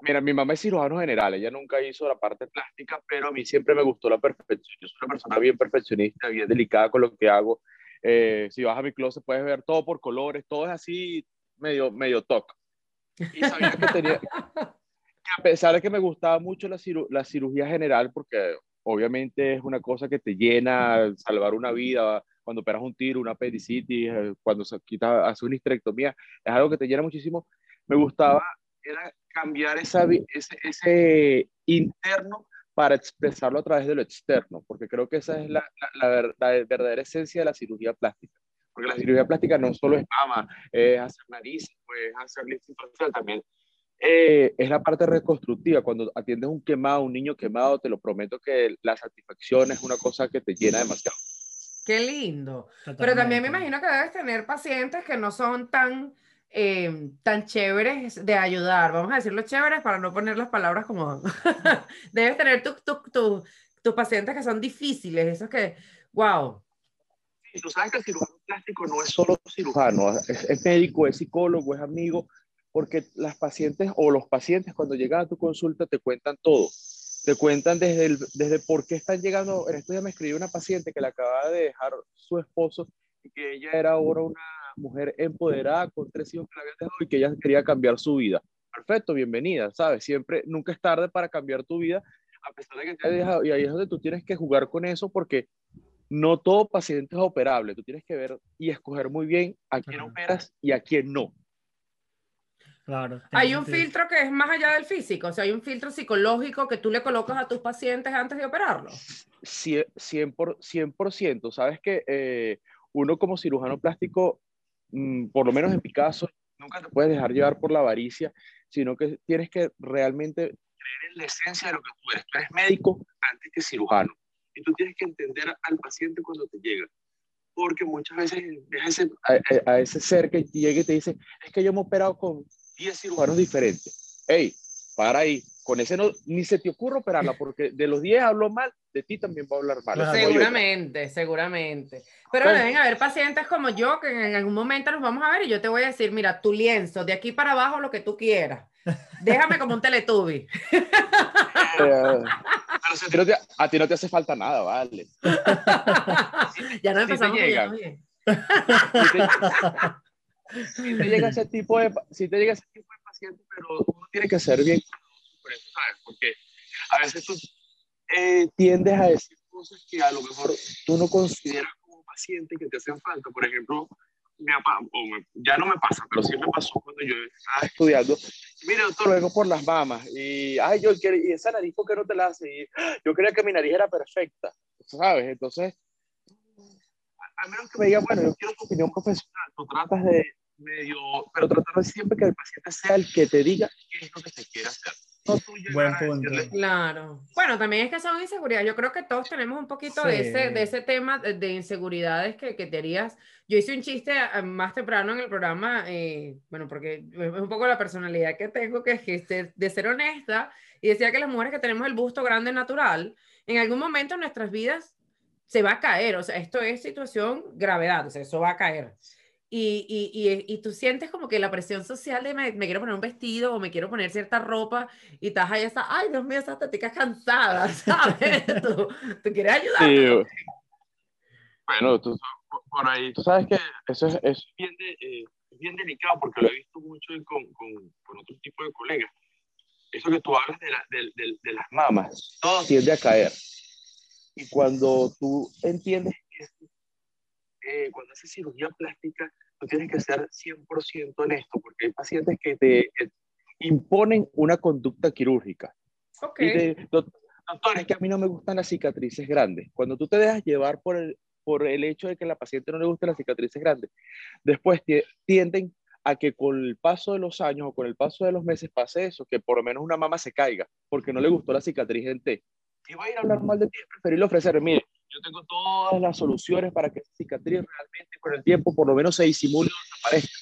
E: Mira, mi mamá es cirujano general, ella nunca hizo la parte plástica, pero a mí siempre me gustó la perfección. Yo soy una persona bien perfeccionista, bien delicada con lo que hago. Eh, si vas a mi closet puedes ver todo por colores, todo es así medio, medio toc. Y sabía que tenía, que a pesar de que me gustaba mucho la, ciru- la cirugía general, porque obviamente es una cosa que te llena, salvar una vida, cuando operas un tiro, una apendicitis, eh, cuando se quita, hace una histerectomía, es algo que te llena muchísimo. Me gustaba era cambiar esa, ese, ese interno para expresarlo a través de lo externo, porque creo que esa es la, la, la verdadera esencia de la cirugía plástica. Porque la cirugía plástica no solo es mama, es hacer nariz, pues hacer lifting facial también. eh, es la parte reconstructiva. Cuando atiendes un quemado, un niño quemado, te lo prometo que la satisfacción es una cosa que te llena demasiado.
C: Qué lindo. Pero también me
D: totalmente.
C: imagino que debes tener pacientes que no son tan, eh, tan chéveres de ayudar. Vamos a decirlo chéveres para no poner las palabras como... debes tener tus tu, tu- tus pacientes que son difíciles, esos que, wow.
E: Y tú sabes que el cirujano plástico no es solo cirujano, es, es médico, es psicólogo, es amigo, porque las pacientes o los pacientes cuando llegan a tu consulta te cuentan todo. Te cuentan desde, el, desde por qué están llegando. En esto ya me escribió una paciente que le acaba de dejar su esposo y que ella era ahora una mujer empoderada con tres hijos que la habían dejado y que ella quería cambiar su vida. Perfecto, bienvenida, ¿sabes? Siempre, nunca es tarde para cambiar tu vida, a pesar de que te haya dejado. Y ahí es donde tú tienes que jugar con eso porque no todo paciente es operable. Tú tienes que ver y escoger muy bien a quién operas y a quién no.
D: Claro.
C: Hay un
D: sentido.
C: filtro que es más allá del físico, o sea, hay un filtro psicológico que tú le colocas a tus pacientes antes de operarlos.
E: Cie- 100%, por, 100%. Sabes que eh, uno como cirujano plástico, mm, por lo menos en mi caso, nunca te puedes dejar llevar por la avaricia, sino que tienes que realmente creer en la esencia de lo que tú eres. Tú eres médico antes que cirujano. Y tú tienes que entender al paciente cuando te llega. Porque muchas veces ves a ese, a, a- ese ser que llega y te dice, es que yo me he operado con 10 cirujanos diferentes. Hey, para ahí. Con ese no, ni se te ocurre operarla, porque de los 10 habló mal, de ti también va a hablar mal.
D: Claro.
C: Seguramente, seguramente. Pero deben haber pacientes como yo que en algún momento nos vamos a ver y yo te voy a decir, mira, tu lienzo, de aquí para abajo lo que tú quieras. Déjame como un teletubi.
E: Pero si a, ti no te, a ti no te hace falta nada, vale.
C: ya no empezamos
E: llegan.
C: cayendo bien.
E: Si te, si te llega ese tipo de, si te llega ese tipo de paciente, pero uno tiene que ser bien cuidadoso por eso, ¿sabes? Porque a veces tú eh, tiendes a decir cosas que a lo mejor tú no consideras como paciente que te hacen falta. Por ejemplo, me ha pa- o me- ya no me pasa, pero sí me pasó cuando yo estaba estudiando. Mira, doctor, vengo por las mamas. Y, ay, yo quiero, y esa nariz, ¿por qué no te la hace? Y "Ah, yo creía que mi nariz era perfecta, ¿sabes? Entonces, a, a menos que me digan, bueno, yo quiero tu opinión profesional, tú tratas de medio, pero tratar de siempre que el paciente sea el que te diga qué es lo que se quiere hacer. No tuya.
D: Buen punto.
C: Claro. Bueno, también es que son inseguridades. Yo creo que todos tenemos un poquito de, ese, de ese tema de, de inseguridades que, que te harías. Yo hice un chiste eh, más temprano en el programa, eh, bueno, porque es un poco la personalidad que tengo, que es que de, de ser honesta, y decía que las mujeres que tenemos el busto grande natural, en algún momento en nuestras vidas se va a caer. O sea, esto es situación gravedad, o sea, eso va a caer. Y, y, y, y tú sientes como que la presión social de me, me quiero poner un vestido o me quiero poner cierta ropa y estás ahí, esa, ay Dios mío, esas teticas cansadas, ¿sabes? tú, tú quieres ayudar.
E: Sí, bueno, tú, por- ahí, tú sabes que eso es, eso es bien, de- eh, es bien delicado porque lo he visto mucho con, con, con otro tipo de colegas. Eso que tú hablas de, la- de- de- de las mamas, todo tiende a caer. Y cuando tú entiendes que eh, cuando haces cirugía plástica, tú tienes que ser 100% honesto porque hay pacientes que te imponen una conducta quirúrgica.
C: Ok.
E: Y te- doc- doctor, es que a mí no me gustan las cicatrices grandes. Cuando tú te dejas llevar por el, por el hecho de que a la paciente no le gustan las cicatrices grandes, después tie- tienden a que con el paso de los años o con el paso de los meses pase eso, que por lo menos una mamá se caiga porque no le gustó la cicatriz en T. Si va a ir a hablar mal de ti, es preferible ofrecerle, mire, yo tengo todas las soluciones para que esa cicatriz realmente con el tiempo por lo menos se disimule o desaparezca.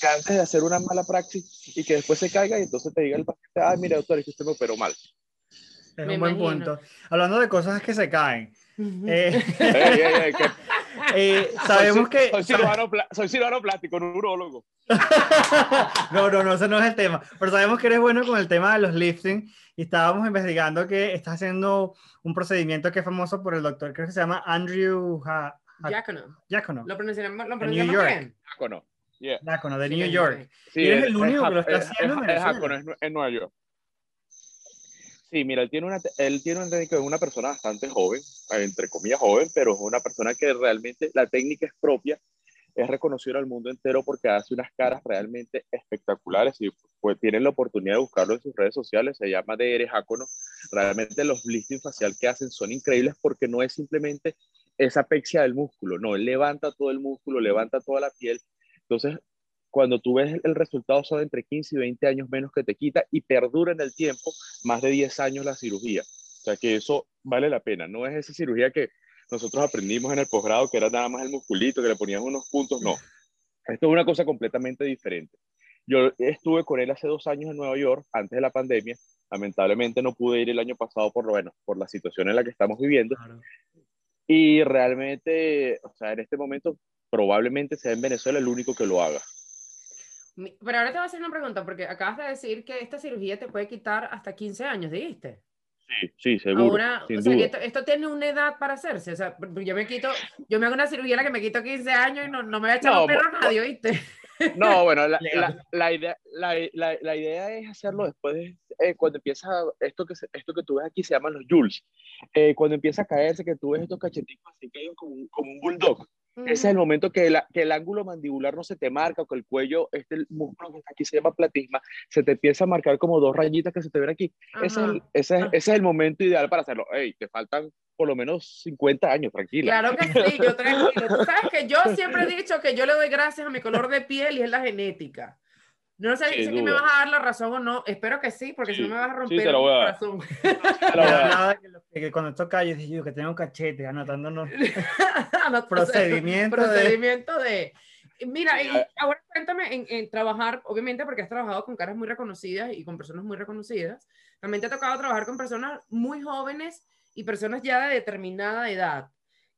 E: Que antes de hacer una mala praxis y que después se caiga y entonces te diga el paciente, ay, mire doctor, es que usted me operó mal.
D: Es
C: Me
D: un buen
C: imagino.
D: punto. Hablando de cosas que se caen. eh,
E: que
D: eh, sabemos
E: soy,
D: que...
E: Soy cirujano, soy cirujano plástico, neurólogo.
D: no, no, no, ese no es el tema. Pero sabemos que eres bueno con el tema de los lifting y estábamos investigando que estás haciendo un procedimiento que es famoso por el doctor, creo que se llama Andrew Ha- Ha-
C: Diácono.
D: Diácono.
C: Lo pronunciamos, lo
D: New
C: pronunciamos
D: York.
C: bien.
E: Jácono. Yeah.
D: Diácono, de
C: Sí,
D: New York.
C: sí.
D: Y eres
E: es-
D: el
E: es
D: único que lo está
E: es-
D: haciendo en
E: es- es
D: Venezuela.
E: Es, en Nueva York. Sí, mira, él tiene una, él tiene una técnica de una persona bastante joven, entre comillas joven, pero es una persona que realmente la técnica es propia, es reconocido al mundo entero porque hace unas caras realmente espectaculares y pues tienen la oportunidad de buscarlo en sus redes sociales, se llama DR Jácono. Realmente los lifting facial que hacen son increíbles porque no es simplemente esa pexia del músculo, no, él levanta todo el músculo, levanta toda la piel. Entonces, cuando tú ves el resultado son entre 15 y 20 años menos que te quita y perdura en el tiempo más de 10 años la cirugía. O sea que eso vale la pena, no es esa cirugía que nosotros aprendimos en el posgrado que era nada más el musculito, que le ponían unos puntos, no. Esto es una cosa completamente diferente. Yo estuve con él hace dos años en Nueva York, antes de la pandemia. Lamentablemente no pude ir el año pasado por, bueno, por la situación en la que estamos viviendo.
D: Claro.
E: Y realmente, o sea, en este momento probablemente sea en Venezuela el único que lo haga.
C: Pero ahora te voy a hacer una pregunta, porque acabas de decir que esta cirugía te puede quitar hasta 15 años, dijiste.
E: Sí, sí, seguro.
C: Ahora, o sea, que esto, esto tiene una edad para hacerse. O sea, yo me quito, yo me hago una cirugía en la que me quito 15 años y no, no me voy a echar
E: No,
C: los perros nadie, ¿oíste?
E: No, bueno, la, la, la idea, la, la, la idea es hacerlo después de, eh, cuando empieza, esto que, esto que tú ves aquí se llaman los Jules. Eh, cuando empieza a caerse, que tú ves estos cachetitos así caídos como, un- como un bulldog. Ese es el momento que, la- que el ángulo mandibular no se te marca, o que el cuello, este el músculo que está aquí se llama platisma, se te empieza a marcar como dos rayitas que se te ven aquí. Ese es, el, ese, es,
C: Ajá.
E: ese es el momento ideal para hacerlo. Ey, te faltan por lo menos 50 años, tranquila.
C: Claro que sí, yo tranquilo. Tú sabes que yo siempre he dicho que yo le doy gracias a mi color de piel y es la genética. No sé si me vas a dar la razón o no. Espero que sí, porque si
E: Sí,
C: no me vas a
E: sí,
C: romper
E: te lo
C: el
E: voy a dar.
C: corazón.
E: Te lo
D: Me
E: voy a dar.
D: hablaba que, cuando esto cae, yo dije, yo que tengo un cachete, anotándonos
C: No,
D: procedimiento de...
C: procedimiento de... Mira, y
E: Sí,
C: ahora cuéntame en, en trabajar, obviamente porque has trabajado con caras muy reconocidas y con personas muy reconocidas, también te ha tocado trabajar con personas muy jóvenes y personas ya de determinada edad.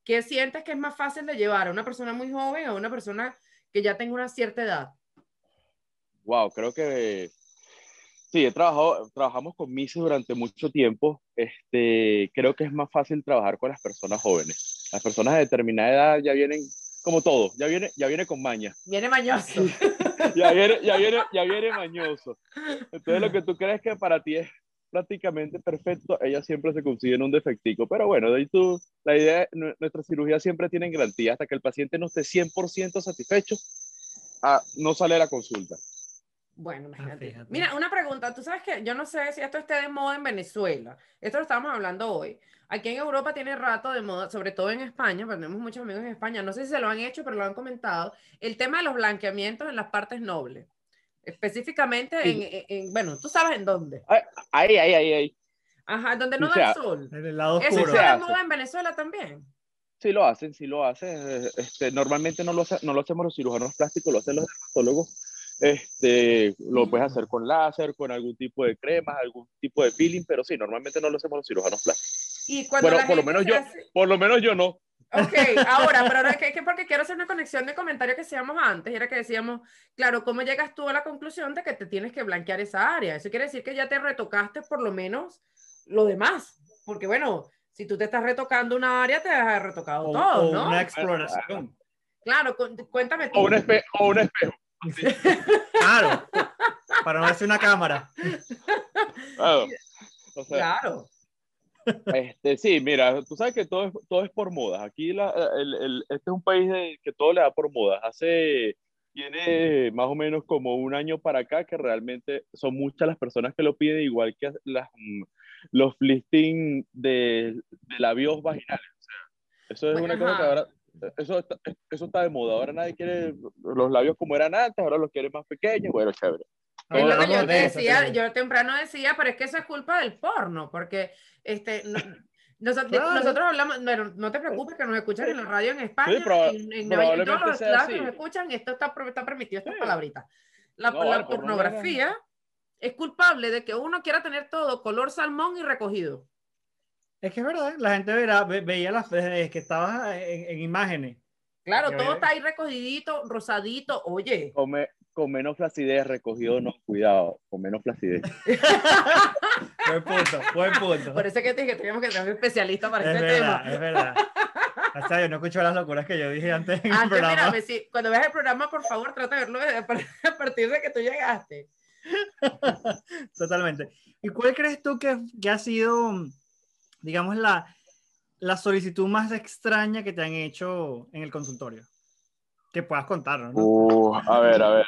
C: ¿Qué sientes que es más fácil de llevar a una persona muy joven o a una persona que ya tenga una cierta edad?
E: Wow, creo que sí, he trabajado, trabajamos con Mises durante mucho tiempo. Este, creo que es más fácil trabajar con las personas jóvenes. Las personas de determinada edad ya vienen, como todo, ya viene, ya viene con maña,
C: Viene mañoso.
E: ya viene, ya viene, ya viene mañoso. Entonces lo que tú crees que para ti es prácticamente perfecto, ella siempre se consigue en un defectico. Pero bueno, de ahí tú, la idea, nu- nuestra cirugía siempre tiene garantía hasta que el paciente no esté 100% satisfecho, ah, no sale a la consulta.
C: Bueno, imagínate.
D: fíjate.
C: Mira, una pregunta. Tú sabes que yo no sé si esto esté de moda en Venezuela. Esto lo estábamos hablando hoy. Aquí en Europa tiene rato de moda, sobre todo en España, porque tenemos muchos amigos en España. No sé si se lo han hecho, pero lo han comentado. El tema de los blanqueamientos en las partes nobles. Específicamente en, en- en- bueno, tú sabes en dónde.
E: Ahí, ahí, ahí, ahí.
C: Ajá, donde no
E: Sí,
C: da el sol.
D: En el lado
C: Eso
D: oscuro.
E: se
C: está de moda en Venezuela también.
E: Sí lo hacen, sí lo hacen. Este, normalmente no lo, hace- no lo hacemos los cirujanos plásticos, lo hacen los dermatólogos. Este, lo puedes hacer con láser, con algún tipo de cremas, algún tipo de peeling, pero sí, normalmente no lo hacemos los cirujanos plásticos.
C: Y cuando
E: Bueno,
C: la
E: por lo menos yo-
C: hace-
E: Por lo menos yo no.
C: Ok, ahora, pero ahora es que, es que porque quiero hacer una conexión de comentario que hacíamos antes, era que decíamos, claro, ¿cómo llegas tú a la conclusión de que te tienes que blanquear esa área? Eso quiere decir que ya te retocaste por lo menos lo demás, porque bueno, si tú te estás retocando una área, te has retocado
D: O,
C: todo,
D: o
C: ¿no?
D: una exploración.
C: Claro, cu- cuéntame tú.
E: O un, espe- o un espejo.
D: Claro. Para no decir una cámara.
E: claro. O sea,
C: Claro.
E: Este, sí, mira, tú sabes que todo es, todo es por modas. Aquí la, el, el- este es un país de- que todo le da por modas. Hace, tiene más o menos como un año para acá que realmente son muchas las personas que lo piden, igual que las, los lifting de, de labios vaginales. O sea, eso es
C: Bueno,
E: una cosa que ahora, eso está, eso está de moda. Ahora nadie quiere los labios como eran antes, ahora los quiere más pequeños. Bueno, chévere.
C: Es lo que
D: Hablamos
C: yo te decía, yo temprano decía, pero es que eso es culpa del porno, porque este, no- noso-
D: Claro.
C: nosotros hablamos, bueno, no te preocupes que nos escuchan en la radio en España,
E: Sí, proba-
C: en, en Nueva York, en todos los lados que nos escuchan, esto está, está permitido, estas
E: Sí.
C: palabritas. La,
E: No,
C: la
E: vale, por no
C: pornografía es culpable de que uno quiera tener todo color salmón y recogido.
D: Es que es verdad, la gente verá, ve- veía las es que estabas en, en imágenes.
C: Claro, todo está ahí recogidito, rosadito, oye.
E: Con, me- con menos flacidez, recogido, no, cuidado, con menos flacidez.
D: Buen punto, buen punto.
C: Por eso es que te dije que teníamos que tener un especialista para
D: Es
C: este
D: verdad,
C: tema.
D: es verdad. O sea, yo no escucho las locuras que yo dije antes en el
C: Antes,
D: programa.
C: mírame, sí, cuando veas el programa, por favor, trata de verlo a partir de que tú llegaste.
D: Totalmente. ¿Y cuál crees tú que, que ha sido, digamos, la, la solicitud más extraña que te han hecho en el consultorio? Que puedas contarnos, ¿no?
E: Uh, a ver, a ver.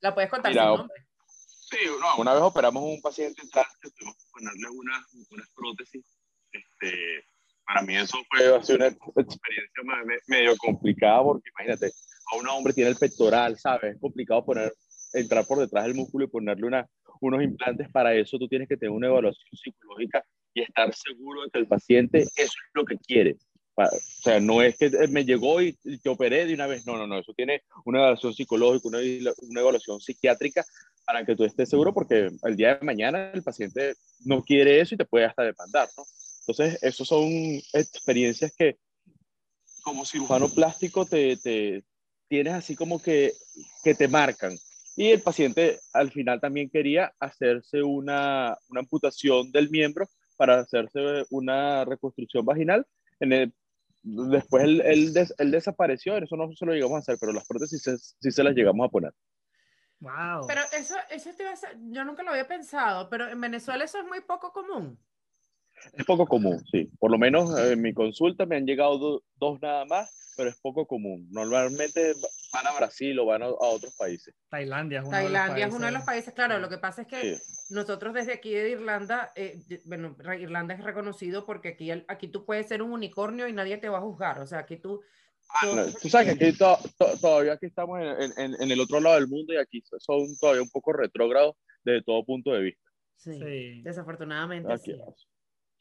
C: La puedes contar
E: Mira,
C: sin nombre.
E: Sí, no, una vez operamos a un paciente trans que tuvimos que ponerle unas, unas prótesis. Este, para mí eso fue así una experiencia me- me- medio complicada porque imagínate, a un hombre tiene el pectoral, ¿sabes? Es complicado poner, entrar por detrás del músculo y ponerle una, unos implantes. Para eso tú tienes que tener una evaluación psicológica y estar seguro de que el paciente eso es lo que quiere. O sea, no es que me llegó y te operé de una vez, no, no, no, eso tiene una evaluación psicológica, una, una evaluación psiquiátrica para que tú estés seguro, porque el día de mañana el paciente no quiere eso y te puede hasta demandar, ¿no? Entonces, esos son experiencias que como cirujano plástico te, te tienes así como que, que te marcan. Y el paciente al final también quería hacerse una, una amputación del miembro para hacerse una reconstrucción vaginal. En el- después él, él des- él desapareció, eso no se lo llegamos a hacer, pero las prótesis sí, se- sí se las llegamos a poner.
D: Wow.
C: Pero eso, eso te iba a ser- yo nunca lo había pensado, pero en Venezuela eso es muy poco común.
E: Es poco común, sí. Por lo menos eh, en mi consulta me han llegado do- dos nada más, pero es poco común. Normalmente va- van a Brasil o van a, a otros países.
D: Tailandia es uno
C: Tailandia
D: de
C: es
D: los
C: uno de los países, claro, lo que pasa es que
E: Sí.
C: nosotros desde aquí de Irlanda, eh, bueno, Irlanda es reconocido porque aquí, aquí tú puedes ser un unicornio y nadie te va a juzgar, o sea, aquí tú...
E: Ah, no, tú sabes que aquí to- to- todavía aquí estamos en, en- en- en el otro lado del mundo y aquí son todavía un poco retrógrados desde todo punto de vista.
C: Sí,
D: Sí.
C: desafortunadamente
E: Aquí,
C: sí.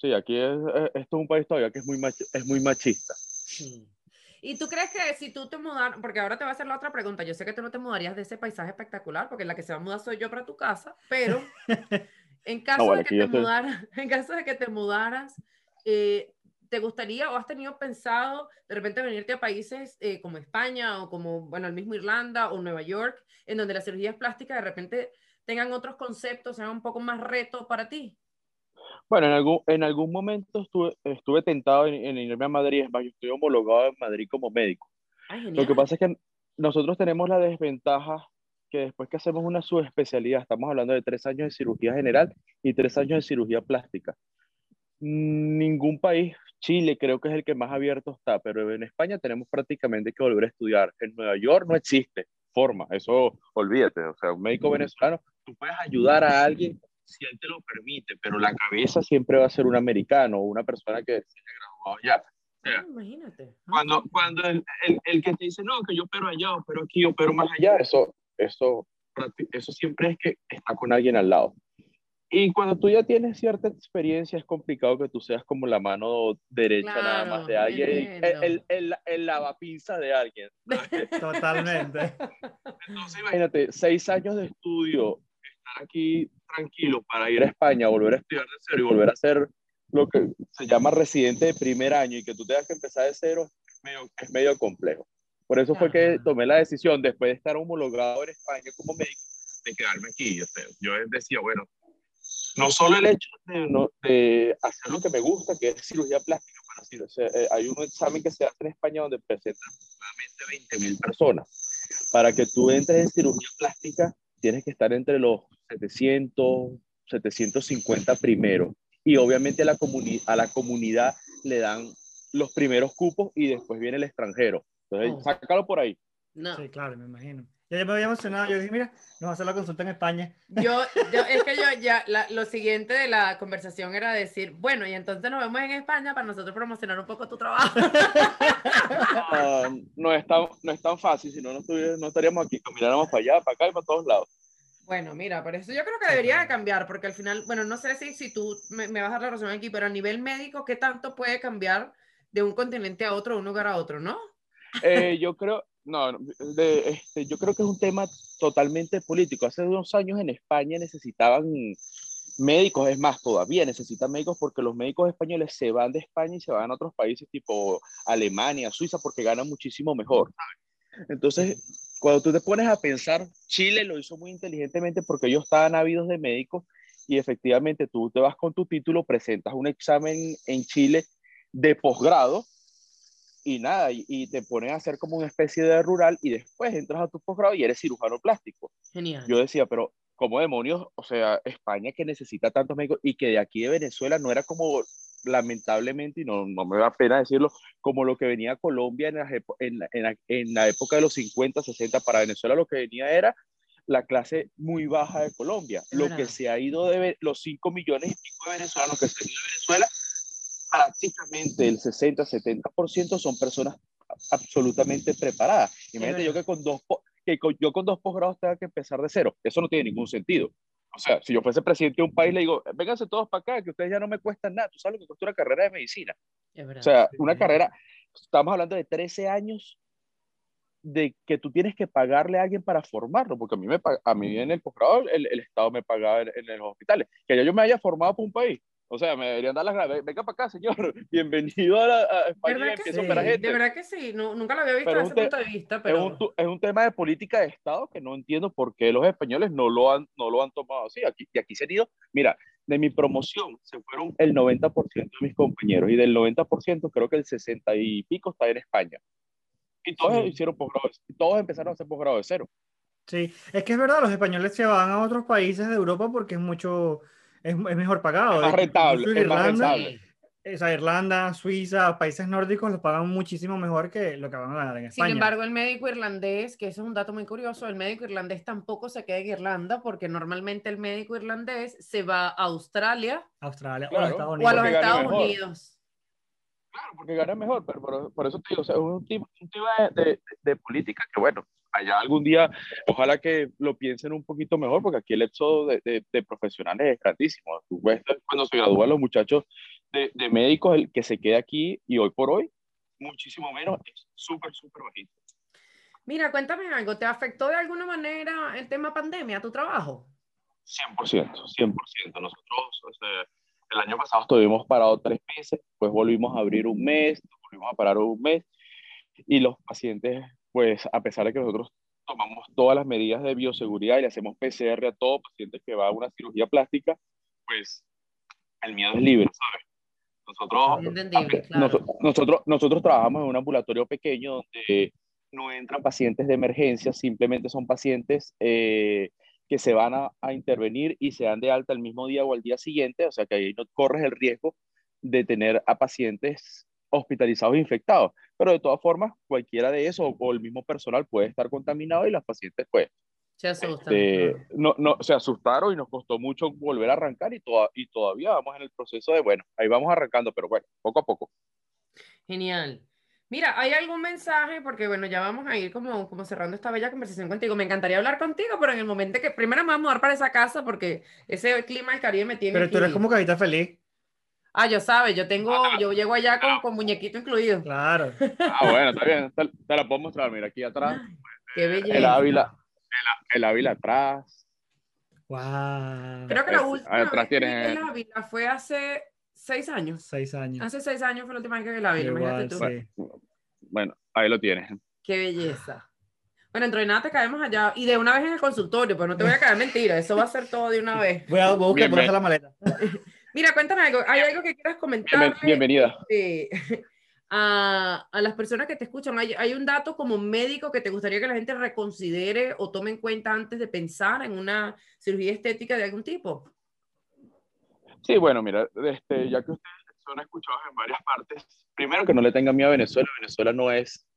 E: sí, aquí es, es- esto es un país todavía que es muy, mach- es muy machista.
C: Sí. ¿Y tú crees que si tú te mudaras, porque ahora te voy a hacer la otra pregunta, yo sé que tú no te mudarías de ese paisaje espectacular, porque la que se va a mudar soy yo para tu casa, pero en caso
E: bueno,
C: de que
E: aquí
C: te
E: yo estoy-
C: mudaras, en caso de que te mudaras, eh, ¿te gustaría o has tenido pensado de repente venirte a países eh, como España o como, bueno, el mismo Irlanda o Nueva York, en donde las cirugías plásticas de repente tengan otros conceptos, sean un poco más reto para ti?
E: Bueno, en algún, en algún momento estuve, estuve tentado en, en irme a Madrid, es más, yo estoy homologado en Madrid como médico.
C: Ay,
E: Lo que pasa es que nosotros tenemos la desventaja que después que hacemos una subespecialidad, estamos hablando de tres años de cirugía general y tres años de cirugía plástica. Ningún país, Chile creo que es el que más abierto está, pero en España tenemos prácticamente que volver a estudiar. En Nueva York no existe forma, eso olvídate. O sea, un médico venezolano, tú puedes ayudar a alguien si él te lo permite, pero la cabeza siempre va a ser un americano o una persona que se haya graduado ya.
C: Ah, imagínate. Ah,
E: Cuando, cuando el, el, el que te dice, no, que yo opero allá, opero aquí, opero más allá, eso, eso eso siempre es que está con alguien al lado. Y cuando tú ya tienes cierta experiencia, es complicado que tú seas como la mano derecha nada
C: Claro,
E: más de alguien, el, el, el, el lavapinza de alguien.
D: Totalmente.
E: Entonces, imagínate, seis años de estudio, estar aquí tranquilo para ir a España, volver a estudiar de cero y volver a ser lo que se llama residente de primer año y que tú tengas que empezar de cero, es medio, es medio complejo. Por eso fue que tomé la decisión, después de estar homologado en España como médico, de quedarme aquí. Yo, sé, yo decía, bueno, no solo el hecho de, no- de hacer lo que me gusta, que es cirugía plástica, para cir- o sea, eh, hay un examen que se hace en España donde presentan aproximadamente 20.000 personas. Para que tú entres en cirugía plástica, tienes que estar entre los 700, 750 primero. Y obviamente a la, comuni- a la comunidad le dan los primeros cupos y después viene el extranjero. Entonces,
C: Oh.
E: sácalo por ahí.
C: No.
D: Sí, claro, me imagino. Ya me había emocionado. Yo dije, mira, nos va a hacer la consulta en España.
C: Yo, yo, es que yo ya, la- lo siguiente de la conversación era decir, bueno, y entonces nos vemos en España para nosotros promocionar un poco tu trabajo.
E: Ah, no, es tan, no es tan fácil, si no, no, no estaríamos aquí, camináramos para allá, para acá y para todos lados.
C: Bueno, mira, por eso yo creo que debería de cambiar, porque al final, bueno, no sé si, si tú me, me vas a dar la razón aquí, pero a nivel médico, ¿qué tanto puede cambiar de un continente a otro, de un lugar a otro, no?
E: Eh, yo creo, no, de- este, yo creo que es un tema totalmente político. Hace unos años en España necesitaban médicos, es más, todavía necesitan médicos porque los médicos españoles se van de España y se van a otros países tipo Alemania, Suiza, porque ganan muchísimo mejor. Entonces, cuando tú te pones a pensar, Chile lo hizo muy inteligentemente porque ellos estaban ávidos de médicos y efectivamente tú te vas con tu título, presentas un examen en Chile de posgrado y nada, y, y te ponen a hacer como una especie de rural y después entras a tu posgrado y eres cirujano plástico.
C: Genial.
E: Yo decía, pero ¿cómo demonios? O sea, España que necesita tantos médicos y que de aquí de Venezuela no era como, lamentablemente, y no, no me da pena decirlo, como lo que venía a Colombia en, en, la- en la, en la época de los 50, 60, para Venezuela lo que venía era la clase muy baja de Colombia. Lo que se ha ido de los 5 millones y pico de venezolanos que se han ido de Venezuela, prácticamente el 60-70% son personas absolutamente preparadas. Imagínate yo que con dos que con- yo con dos posgrados tenga que empezar de cero. Eso no tiene ningún sentido. O sea, si yo fuese presidente de un país, le digo, vénganse todos para acá, que ustedes ya no me cuestan nada. Tú sabes lo que cuesta una carrera de medicina.
C: Es verdad.
E: O sea,
D: Sí.
E: una carrera, estamos hablando de 13 años de que tú tienes que pagarle a alguien para formarlo, porque a mí, me, a mí en el posgrado el, el Estado me pagaba en, en los hospitales. Que ya yo me haya formado por un país. O sea, me deberían dar las gracias. Venga para acá, señor. Bienvenido a, la, a España
C: ¿Verdad que sí? De verdad que sí, no, nunca lo había visto desde
E: un
C: ese punto de vista,
E: Es
C: pero...
E: un, tu- es un tema de política de Estado que no entiendo por qué los españoles no lo han, no lo han tomado así. Aquí, y aquí se han ido, mira, de mi promoción se fueron el 90% de mis compañeros y del 90% creo que el 60 y pico está en España. Y todos
D: Sí.
E: hicieron posgrado, todos empezaron a hacer posgrado de cero.
D: Sí, es que es verdad, los españoles se van a otros países de Europa porque es mucho, es, es mejor pagado.
E: Es más rentable, es más
D: Irlanda,
E: rentable.
D: o sea, Irlanda, Suiza, países nórdicos los pagan muchísimo mejor que lo que van a ganar en
C: Sin
D: España.
C: embargo, el médico irlandés, que eso es un dato muy curioso, el médico irlandés tampoco se queda en Irlanda porque normalmente el médico irlandés se va a Australia
D: Australia o
C: a los Estados. Unidos.
E: Claro, porque gana mejor, pero por, por eso te digo, o sea, es un tema, un tema de, de- de política que, bueno, allá algún día, ojalá que lo piensen un poquito mejor, porque aquí el éxodo de, de- profesionales es grandísimo. Tú ves cuando se gradúan los muchachos de, de médicos, el que se queda aquí y hoy por hoy, muchísimo menos, es súper, súper bajito.
C: Mira, cuéntame algo, ¿te afectó de alguna manera el tema pandemia, tu trabajo?
E: 100%, 100%. Nosotros o sea, el año pasado estuvimos parados tres meses, pues volvimos a abrir un mes, volvimos a parar un mes y los pacientes, pues a pesar de que nosotros tomamos todas las medidas de bioseguridad y le hacemos PCR a todo paciente que va a una cirugía plástica, pues el miedo es libre, ¿sabes? Nosotros, ape-
C: claro.
E: noso- nosotros, nosotros trabajamos en un ambulatorio pequeño donde no entran pacientes de emergencia, simplemente son pacientes eh, que se van a, a intervenir y se dan de alta el mismo día o al día siguiente, o sea que ahí no corres el riesgo de tener a pacientes hospitalizados e infectados. Pero de todas formas, cualquiera de esos o, o el mismo personal puede estar contaminado y las pacientes pues
C: Se asustan.
E: este, no, no, se asustaron y nos costó mucho volver a arrancar y, toda- y todavía vamos en el proceso de, bueno, ahí vamos arrancando, pero bueno, poco a poco.
C: Genial. Mira, ¿hay algún mensaje? Porque bueno, ya vamos a ir como, como cerrando esta bella conversación contigo. Me encantaría hablar contigo, pero en el momento que primero me vamos a mudar para esa casa porque ese clima del Caribe me tiene
A: Pero tú eres como carita feliz.
C: Ah, yo sabes, yo tengo, yo llego allá con, con muñequito incluido.
A: Claro.
E: Ah, bueno, está bien. Te, te la puedo mostrar. Mira, aquí atrás.
C: Qué belleza.
E: El Ávila. El, el Ávila atrás.
A: Wow.
C: Creo que la
E: Eh,
C: última
E: atrás
C: vez que el Ávila fue hace seis años.
A: Seis años.
C: Hace seis años fue la última vez que vi el Ávila, imagínate
A: Igual,
C: tú.
A: sí.
E: Bueno, ahí lo tienes.
C: Qué belleza. Bueno, dentro de nada te caemos allá. Y de una vez en el consultorio, pues no te voy a caer mentira. Eso va a ser todo de una vez.
A: Voy a, buscar por la maleta.
C: Mira, cuéntame algo. ¿Hay algo que quieras comentar?
E: Bienven- bienvenida.
C: a, a las personas que te escuchan, ¿hay, hay un dato como médico que te gustaría que la gente reconsidere o tome en cuenta antes de pensar en una cirugía estética de algún tipo?
E: Sí, bueno, mira, este, ya que ustedes son escuchados en varias partes, primero que no le tengan miedo a Venezuela. Venezuela no es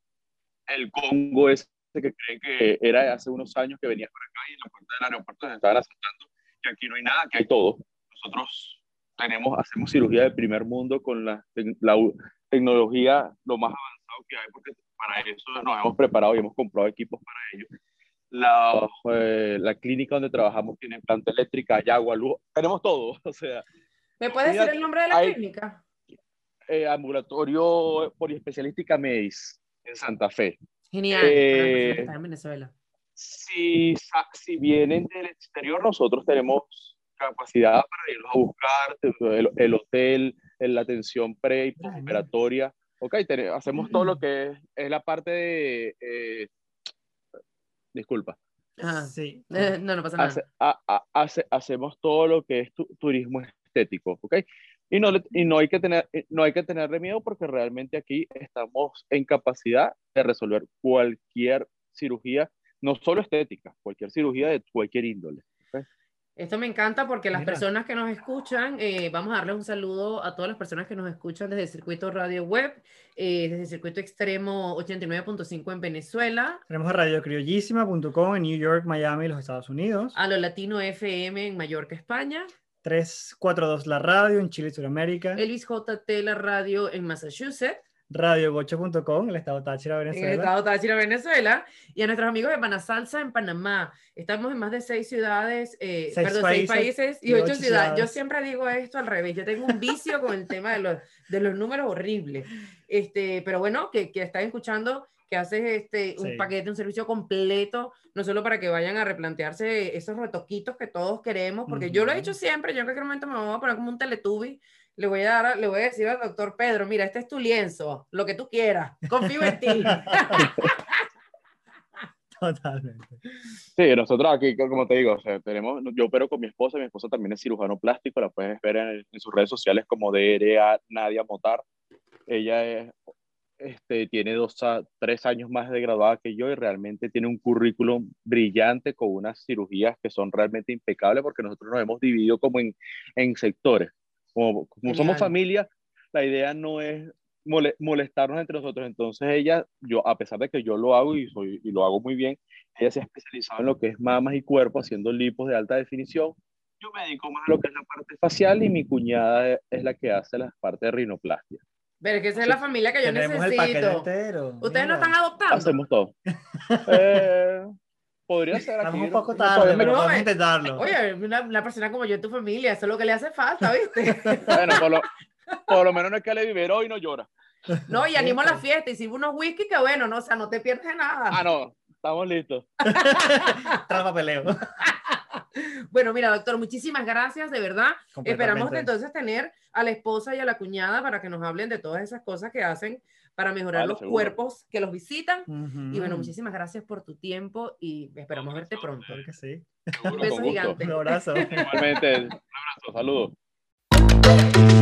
E: el Congo ese que creen que era hace unos años que venía por acá y en la puerta del aeropuerto se estaban asaltando, que aquí no hay nada, que hay todo. Nosotros tenemos, hacemos cirugía de primer mundo con la, la tecnología lo más avanzado que hay, porque para eso nos hemos preparado y hemos comprado equipos para ello. La, eh, la clínica donde trabajamos tiene planta eléctrica, hay agua, luz, tenemos todo, o sea,
C: ¿Me puedes decir el nombre de la
E: hay-
C: clínica?
E: eh, ambulatorio poliespecialística MEDIS en Santa Fe.
C: Genial. que
E: Eh,
C: en Venezuela.
E: Si, si vienen del exterior, nosotros tenemos capacidad para irlos a buscar, el, el hotel, la atención pre y postoperatoria. Ok, tene- hacemos todo lo que es, es la parte de... eh, disculpa.
C: Ajá.
A: Sí.
C: Eh, no, no pasa nada.
E: Hace- a- a- hace- hacemos todo lo que es tu- turismo estético, ¿ok? Y no, y no hay que tener, eh, no hay que tenerle miedo porque realmente aquí estamos en capacidad de resolver cualquier cirugía, no solo estética, cualquier cirugía de cualquier índole.
C: Esto me encanta porque las
A: Mira.
C: personas que nos escuchan, eh, vamos a darles un saludo a todas las personas que nos escuchan desde el circuito radio web, eh, desde el circuito extremo 89.5 en Venezuela,
A: Tenemos a radiocriollísima.com en New York, Miami, los Estados Unidos.
C: a lo Latino FM en Mallorca, España,
A: 342 La Radio en Chile y Sudamérica.
C: Elvis JT, la radio en Massachusetts,
A: Radiogocho.com, el estado Táchira,
C: en el
A: Venezuela.
C: estado Táchira, Venezuela, y a nuestros amigos de Panasalsa en Panamá. Estamos en más de seis ciudades, eh,
A: Seis
C: perdón, seis
A: países
C: países y
A: y
C: ocho
A: ocho
C: ciudades. Yo
A: ciudades.
C: siempre digo esto al revés. Yo tengo un vicio con el tema de los, de los números horribles. Este, pero bueno, que, que están escuchando que haces este, un
A: Sí.
C: paquete, un servicio completo, no solo para que vayan a replantearse esos retoquitos que todos queremos, porque yo lo he hecho siempre, yo en cualquier momento me voy a poner como un teletubi, le voy a dar, le voy a decir al doctor Pedro, mira, este es tu lienzo, lo que tú quieras, confío en ti.
A: Totalmente.
E: Sí, nosotros aquí, co- como te digo, o sea, tenemos, yo opero con mi esposa, mi esposa también es cirujano plástico, la puedes ver en, en sus redes sociales como DRA Nadia Motar. Ella es, este, tiene dos a tres años más de graduada que yo y realmente tiene un currículum brillante con unas cirugías que son realmente impecables porque nosotros nos hemos dividido como en, en sectores. Como, como somos familia, la idea no es mole- molestarnos entre nosotros. Entonces ella, yo, a pesar de que yo lo hago y, soy, y lo hago muy bien, ella se ha especializado en lo que es mamas y cuerpo, haciendo lipos de alta definición. Yo me dedico más a lo que es la parte facial y mi cuñada es, la que hace la parte de rinoplastia.
C: Pero que esa es la familia que yo
A: Tenemos el
C: necesito.
A: entero.
C: Ustedes no
A: mira.
C: están adoptando.
E: Hacemos todo. Eh, podría ser aquí.
A: Estamos un poco tarde, pero podemos intentarlo.
C: Oye, una, una persona como yo en tu familia, eso es lo que le hace falta, ¿viste?
E: Bueno, por lo, por lo menos no es que le vivero y no llora.
C: No, y animo
A: pues.
C: la fiesta, y sirvo unos whisky, que bueno, no, o sea, no te pierdes de nada.
E: Ah, no, estamos listos.
A: Tras papeleo.
C: Bueno, mira, doctor, muchísimas gracias, de verdad. Esperamos entonces tener a la esposa y a la cuñada para que nos hablen de todas esas cosas que hacen para mejorar
E: Vale,
C: los
E: seguro.
C: cuerpos que los visitan.
A: Ujú.
C: Y bueno, muchísimas gracias por tu tiempo y esperamos verte pronto.
A: Claro que sí.
E: Seguro,
C: Un beso gigante.
A: Un abrazo.
E: Igualmente, un abrazo, saludos.